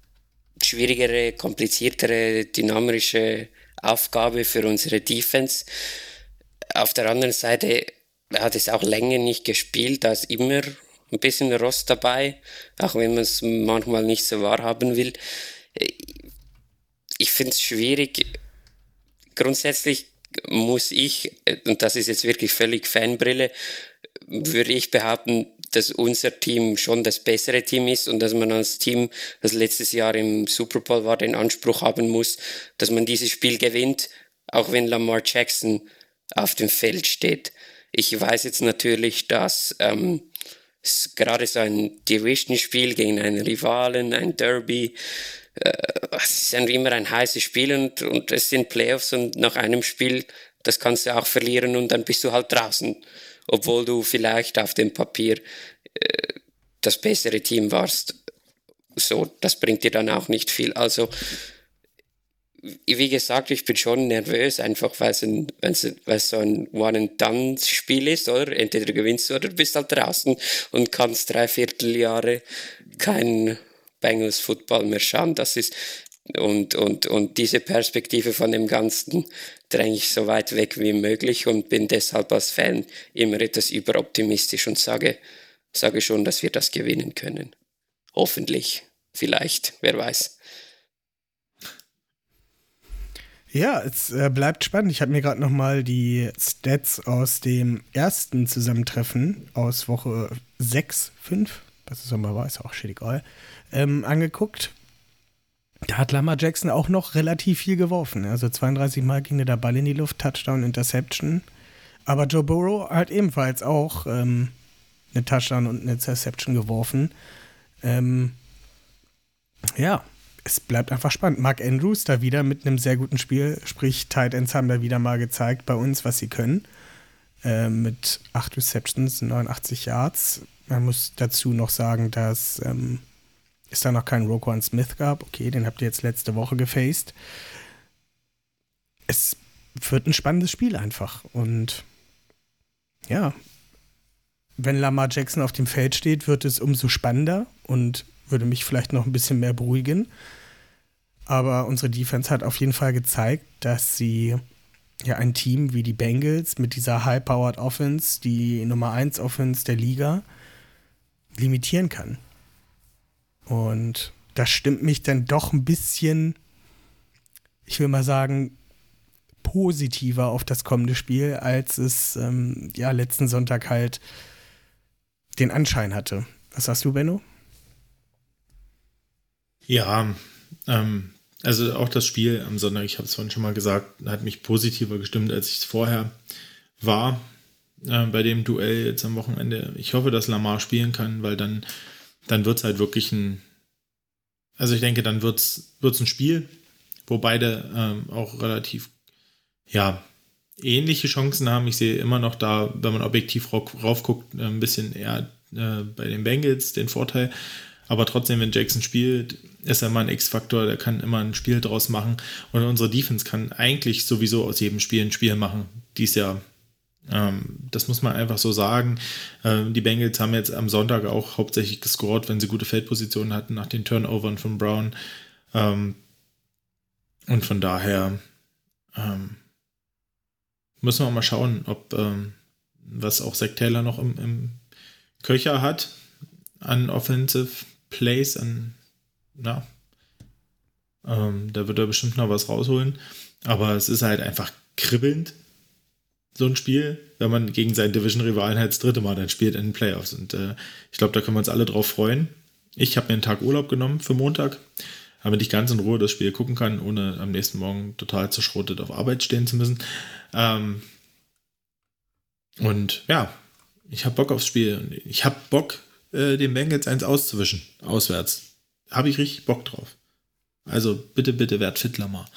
schwierigere, kompliziertere, dynamische Aufgabe für unsere Defense auf der anderen Seite hat es auch länger nicht gespielt, da ist immer ein bisschen Rost dabei, auch wenn man es manchmal nicht so wahrhaben will. Ich finde es schwierig. Grundsätzlich muss ich, und das ist jetzt wirklich völlig Fanbrille, würde ich behaupten, dass unser Team schon das bessere Team ist und dass man als Team, das letztes Jahr im Super Bowl war, den Anspruch haben muss, dass man dieses Spiel gewinnt, auch wenn Lamar Jackson auf dem Feld steht. Ich weiß jetzt natürlich, dass ähm, gerade so ein Division-Spiel gegen einen Rivalen, ein Derby, äh, es ist immer ein heißes Spiel und, und es sind Playoffs und nach einem Spiel, das kannst du auch verlieren und dann bist du halt draußen, obwohl du vielleicht auf dem Papier äh, das bessere Team warst. So, das bringt dir dann auch nicht viel. Also wie gesagt, ich bin schon nervös, einfach weil es, ein, weil es so ein One-and-Done-Spiel ist, oder? Entweder gewinnst du oder bist halt draußen und kannst drei Vierteljahre kein Bengals-Football mehr schauen. Das ist, und, und, und diese Perspektive von dem Ganzen dränge ich so weit weg wie möglich und bin deshalb als Fan immer etwas überoptimistisch und sage, sage schon, dass wir das gewinnen können. Hoffentlich. Vielleicht, wer weiß. Ja, es äh, bleibt spannend. Ich habe mir gerade noch mal die Stats aus dem ersten Zusammentreffen aus Woche 6, 5, was es immer war, ist auch shit egal, ähm, angeguckt. Da hat Lamar Jackson auch noch relativ viel geworfen. Also 32 Mal ging der Ball in die Luft, Touchdown, Interception. Aber Joe Burrow hat ebenfalls auch ähm, eine Touchdown und eine Interception geworfen. Ähm, ja, es bleibt einfach spannend. Mark Andrews da wieder mit einem sehr guten Spiel, sprich, Tight Ends haben da wieder mal gezeigt bei uns, was sie können. Äh, mit 8 Receptions, 89 Yards. Man muss dazu noch sagen, dass ähm, es da noch keinen Roquan Smith gab. Okay, den habt ihr jetzt letzte Woche gefaced. Es wird ein spannendes Spiel einfach. Und ja, wenn Lamar Jackson auf dem Feld steht, wird es umso spannender und würde mich vielleicht noch ein bisschen mehr beruhigen. Aber unsere Defense hat auf jeden Fall gezeigt, dass sie ja ein Team wie die Bengals mit dieser High-Powered Offense, die Nummer 1 Offense der Liga, limitieren kann. Und das stimmt mich dann doch ein bisschen, ich will mal sagen, positiver auf das kommende Spiel, als es ähm, ja letzten Sonntag halt den Anschein hatte. Was sagst du, Benno? Ja, ähm, also auch das Spiel am Sonntag, ich habe es vorhin schon mal gesagt, hat mich positiver gestimmt, als ich es vorher war äh, bei dem Duell jetzt am Wochenende. Ich hoffe, dass Lamar spielen kann, weil dann, dann wird es halt wirklich ein, also ich denke, dann wird es ein Spiel, wo beide ähm, auch relativ, ja, ähnliche Chancen haben. Ich sehe immer noch da, wenn man objektiv rauf, guckt, ein bisschen eher äh, bei den Bengals den Vorteil. Aber trotzdem, wenn Jackson spielt, ist er immer ein X-Faktor, der kann immer ein Spiel draus machen. Und unsere Defense kann eigentlich sowieso aus jedem Spiel ein Spiel machen. Dies Jahr. Ähm, das muss man einfach so sagen. Ähm, die Bengals haben jetzt am Sonntag auch hauptsächlich gescored, wenn sie gute Feldpositionen hatten nach den Turnovern von Brown. Ähm, und von daher ähm, müssen wir mal schauen, ob ähm, was auch Zach Taylor noch im, im Köcher hat an Offensive Plays, an, na, ähm, da wird er bestimmt noch was rausholen. Aber es ist halt einfach kribbelnd, so ein Spiel, wenn man gegen seinen Division-Rivalen halt das dritte Mal dann spielt in den Playoffs. Und äh, ich glaube, da können wir uns alle drauf freuen. Ich habe mir einen Tag Urlaub genommen für Montag, damit ich ganz in Ruhe das Spiel gucken kann, ohne am nächsten Morgen total zerschrotet auf Arbeit stehen zu müssen. Ähm, und ja, ich habe Bock aufs Spiel. Ich habe Bock, äh, den Bengals eins auszuwischen, auswärts. Habe ich richtig Bock drauf. Also bitte, bitte, werd fit, Lamar.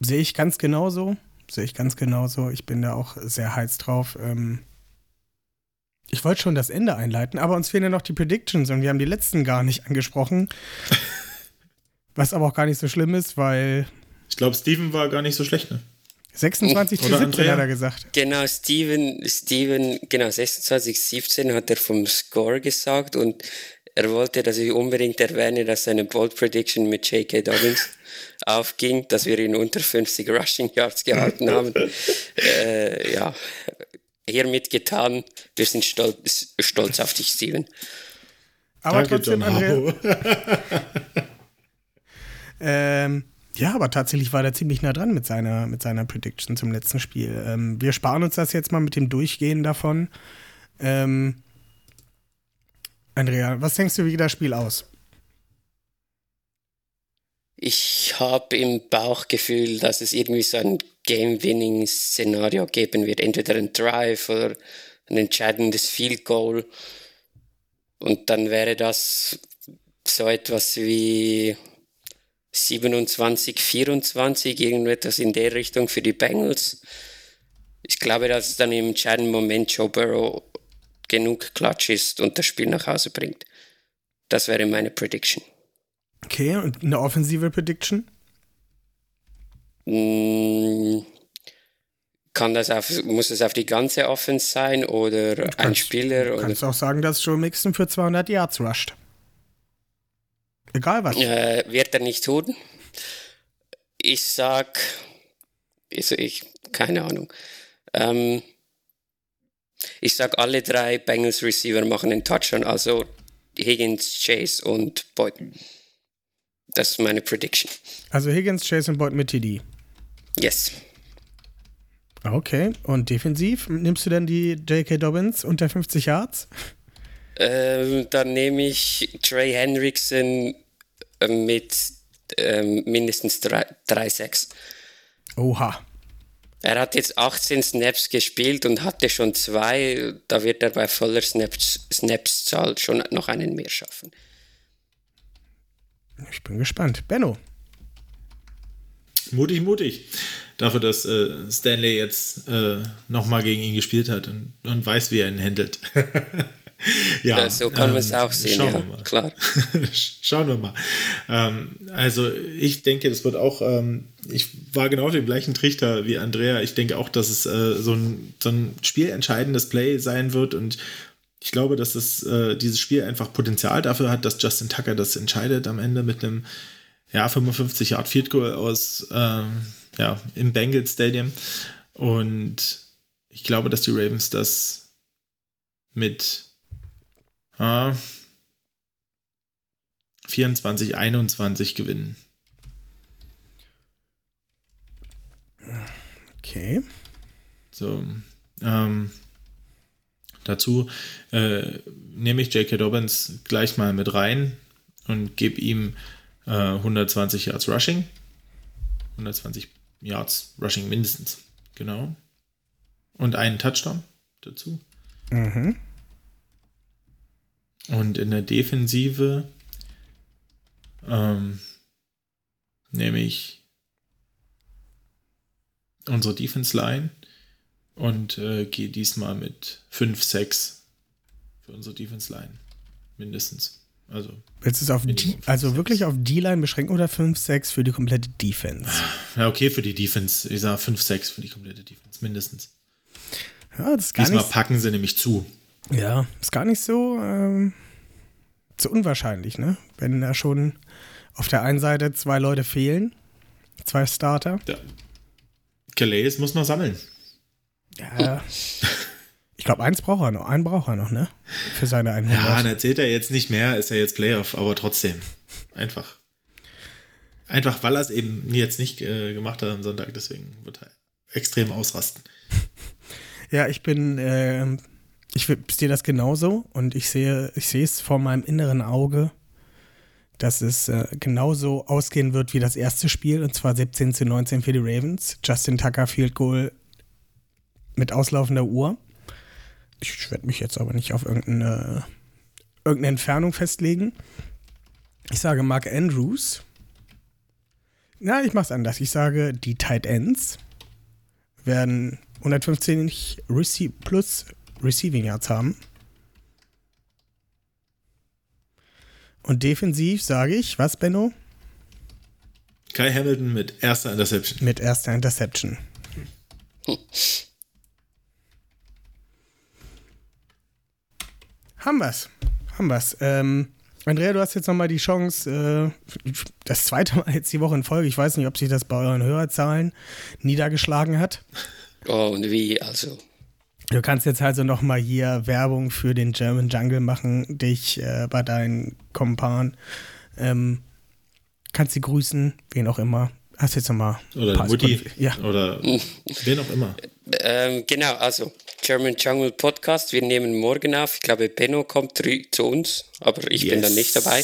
Sehe ich ganz genauso. Sehe ich ganz genauso. Ich bin da auch sehr heiß drauf. Ähm ich wollte schon das Ende einleiten, aber uns fehlen ja noch die Predictions und wir haben die letzten gar nicht angesprochen. Was aber auch gar nicht so schlimm ist, weil. Ich glaube, Steven war gar nicht so schlecht, ne? 26 zu 17 hat er gesagt. Genau, Steven, Steven, genau, 26 17 hat er vom Score gesagt und er wollte, dass ich unbedingt erwähne, dass seine Bold Prediction mit J.K. Dobbins aufging, dass wir ihn unter 50 Rushing Yards gehalten haben. äh, ja, hiermit getan. Wir sind stolz, stolz auf dich, Steven. Aber Danke, trotzdem, Andrea. ähm, ja, aber tatsächlich war er ziemlich nah dran mit seiner, mit seiner Prediction zum letzten Spiel. Ähm, wir sparen uns das jetzt mal mit dem Durchgehen davon. Ähm, Andrea, was denkst du, wie geht das Spiel aus? Ich habe im Bauchgefühl, dass es irgendwie so ein Game-Winning-Szenario geben wird. Entweder ein Drive oder ein entscheidendes Field Goal. Und dann wäre das so etwas wie 27, 24, irgendetwas in der Richtung für die Bengals. Ich glaube, dass dann im entscheidenden Moment Joe Burrow genug Klatsch ist und das Spiel nach Hause bringt. Das wäre meine Prediction. Okay, und eine offensive Prediction? Mm, kann das auf, muss das auf die ganze Offense sein oder kannst, ein Spieler? Du kannst auch sagen, dass Joe Mixon für 200 Yards rusht. Egal was. Äh, wird er nicht tun? Ich sag, also ich, keine Ahnung. Ähm, ich sag, alle drei Bengals Receiver machen einen Touchdown, also Higgins, Chase und Boyd. Das ist meine Prediction. Also Higgins, Chase und Boyd mit TD. Yes. Okay, und defensiv nimmst du denn die J.K. Dobbins unter 50 Yards? Ähm, dann nehme ich Trey Hendrickson mit ähm, mindestens 3-6. Oha. Er hat jetzt 18 Snaps gespielt und hatte schon zwei. Da wird er bei voller Snaps-Zahl schon noch einen mehr schaffen. Ich bin gespannt. Benno. Mutig, mutig. Dafür, dass äh, Stanley jetzt äh, nochmal gegen ihn gespielt hat und, und weiß, wie er ihn handelt. ja, ja, so kann ähm, man es auch sehen, schauen ja, wir mal. klar. schauen wir mal. Ähm, also ich denke, das wird auch, ähm, ich war genau auf dem gleichen Trichter wie Andrea. Ich denke auch, dass es äh, so, ein, so ein spielentscheidendes Play sein wird und ich glaube, dass es, äh, dieses Spiel einfach Potenzial dafür hat, dass Justin Tucker das entscheidet am Ende mit einem ja, 55 Yard Field Goal aus ähm, ja, im Bengals Stadium. Und ich glaube, dass die Ravens das mit äh, 24, 21 gewinnen. Okay. So, ähm, dazu äh, nehme ich J.K. Dobbins gleich mal mit rein und gebe ihm äh, 120 Yards Rushing. 120 Yards Rushing mindestens. Genau. Und einen Touchdown dazu. Mhm. Und in der Defensive ähm, nehme ich unsere Defense Line und äh, gehe diesmal mit 5, 6 für unsere Defense Line. Mindestens. Also. Willst du es auf die, also wirklich auf D-Line beschränken oder 5, 6 für die komplette Defense? Ja, okay, für die Defense. Ich sage 5, 6 für die komplette Defense, mindestens. Ja, das ist gar Diesmal nicht, packen sie nämlich zu. Ja, ist gar nicht so, ähm, so unwahrscheinlich, ne? Wenn da schon auf der einen Seite zwei Leute fehlen, zwei Starter. Ja. Calais muss noch sammeln. Ja. Ich glaube, eins braucht er noch. Einen braucht er noch, ne? Für seine 100. Ja, dann erzählt er jetzt nicht mehr, ist er jetzt Playoff, aber trotzdem. Einfach. Einfach, weil er es eben jetzt nicht äh, gemacht hat am Sonntag, deswegen wird er extrem ausrasten. Ja, ich bin, äh, ich sehe das genauso und ich sehe, ich sehe es vor meinem inneren Auge, dass es äh, genauso ausgehen wird wie das erste Spiel und zwar 17 zu 19 für die Ravens. Justin Tucker Field Goal mit auslaufender Uhr. Ich werde mich jetzt aber nicht auf irgendeine, irgendeine Entfernung festlegen. Ich sage Mark Andrews. Na, ich mache es anders. Ich sage, die Tight Ends werden 115 Rece plus Receiving Yards haben. Und defensiv sage ich, was, Benno? Kai Hamilton mit erster Interception. Mit erster Interception. Haben wir's. Haben wir's. Ähm, Andrea, du hast jetzt nochmal die Chance, äh, das zweite Mal jetzt die Woche in Folge, ich weiß nicht, ob sich das bei euren Hörerzahlen niedergeschlagen hat. Oh, und wie, also. Du kannst jetzt also nochmal hier Werbung für den German Jungle machen, dich äh, bei deinen Kompanen. Ähm, kannst sie grüßen, wen auch immer. Hast jetzt nochmal. Oder Mutti. Ja. Oder wen auch immer. Ähm, genau, also German Jungle Podcast. Wir nehmen morgen auf. Ich glaube, Benno kommt zu uns, aber ich yes. bin dann nicht dabei.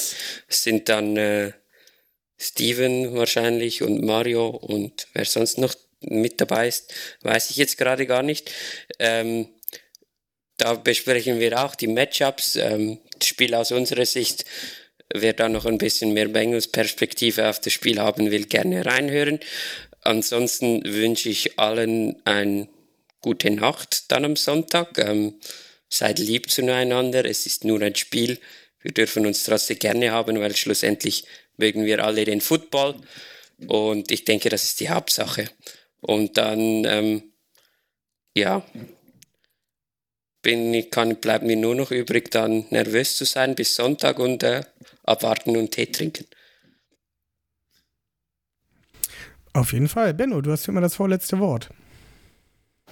Es sind dann äh, Steven wahrscheinlich und Mario und wer sonst noch mit dabei ist, weiß ich jetzt gerade gar nicht. Ähm, da besprechen wir auch die Matchups. Ähm, das Spiel aus unserer Sicht, wer da noch ein bisschen mehr Bengals-Perspektive auf das Spiel haben will, gerne reinhören. Ansonsten wünsche ich allen eine gute Nacht dann am Sonntag. Ähm, seid lieb zueinander. Es ist nur ein Spiel. Wir dürfen uns trotzdem gerne haben, weil schlussendlich mögen wir alle den Football. Und ich denke, das ist die Hauptsache. Und dann, ähm, ja, bin, kann, bleibt mir nur noch übrig, dann nervös zu sein bis Sonntag und äh, abwarten und Tee trinken. Auf jeden Fall. Benno, du hast immer das vorletzte Wort.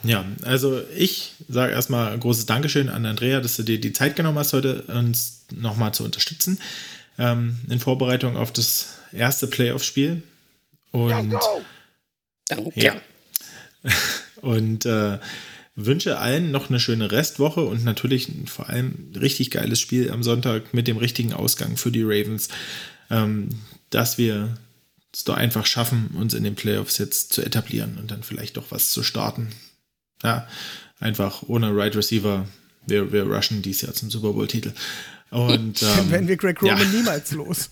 Ja, also ich sage erstmal ein großes Dankeschön an Andrea, dass du dir die Zeit genommen hast, heute uns nochmal zu unterstützen ähm, in Vorbereitung auf das erste Playoff-Spiel. Und Danke. ja. Und äh, wünsche allen noch eine schöne Restwoche und natürlich vor allem ein richtig geiles Spiel am Sonntag mit dem richtigen Ausgang für die Ravens, ähm, dass wir es doch einfach schaffen, uns in den Playoffs jetzt zu etablieren und dann vielleicht doch was zu starten. Ja, einfach ohne Right Receiver. Wir, wir rushen dies Jahr zum Super Bowl-Titel. Und ähm, werden wir Greg Roman ja. niemals los.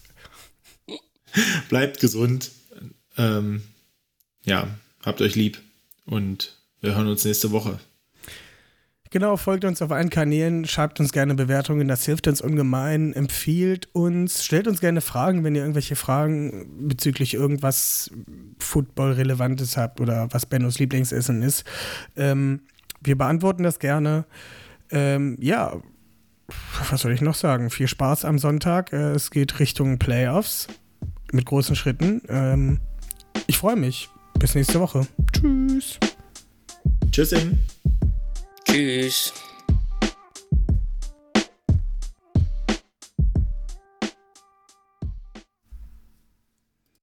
bleibt gesund. Ähm, ja, habt euch lieb und wir hören uns nächste Woche. Genau, folgt uns auf allen Kanälen, schreibt uns gerne Bewertungen, das hilft uns ungemein, empfiehlt uns, stellt uns gerne Fragen, wenn ihr irgendwelche Fragen bezüglich irgendwas Football-Relevantes habt oder was Bennos Lieblingsessen ist. Ähm, wir beantworten das gerne. Ähm, ja, was soll ich noch sagen? Viel Spaß am Sonntag. Äh, es geht Richtung Playoffs mit großen Schritten. Ähm, ich freue mich. Bis nächste Woche. Tschüss. Tschüssing. Tschüss.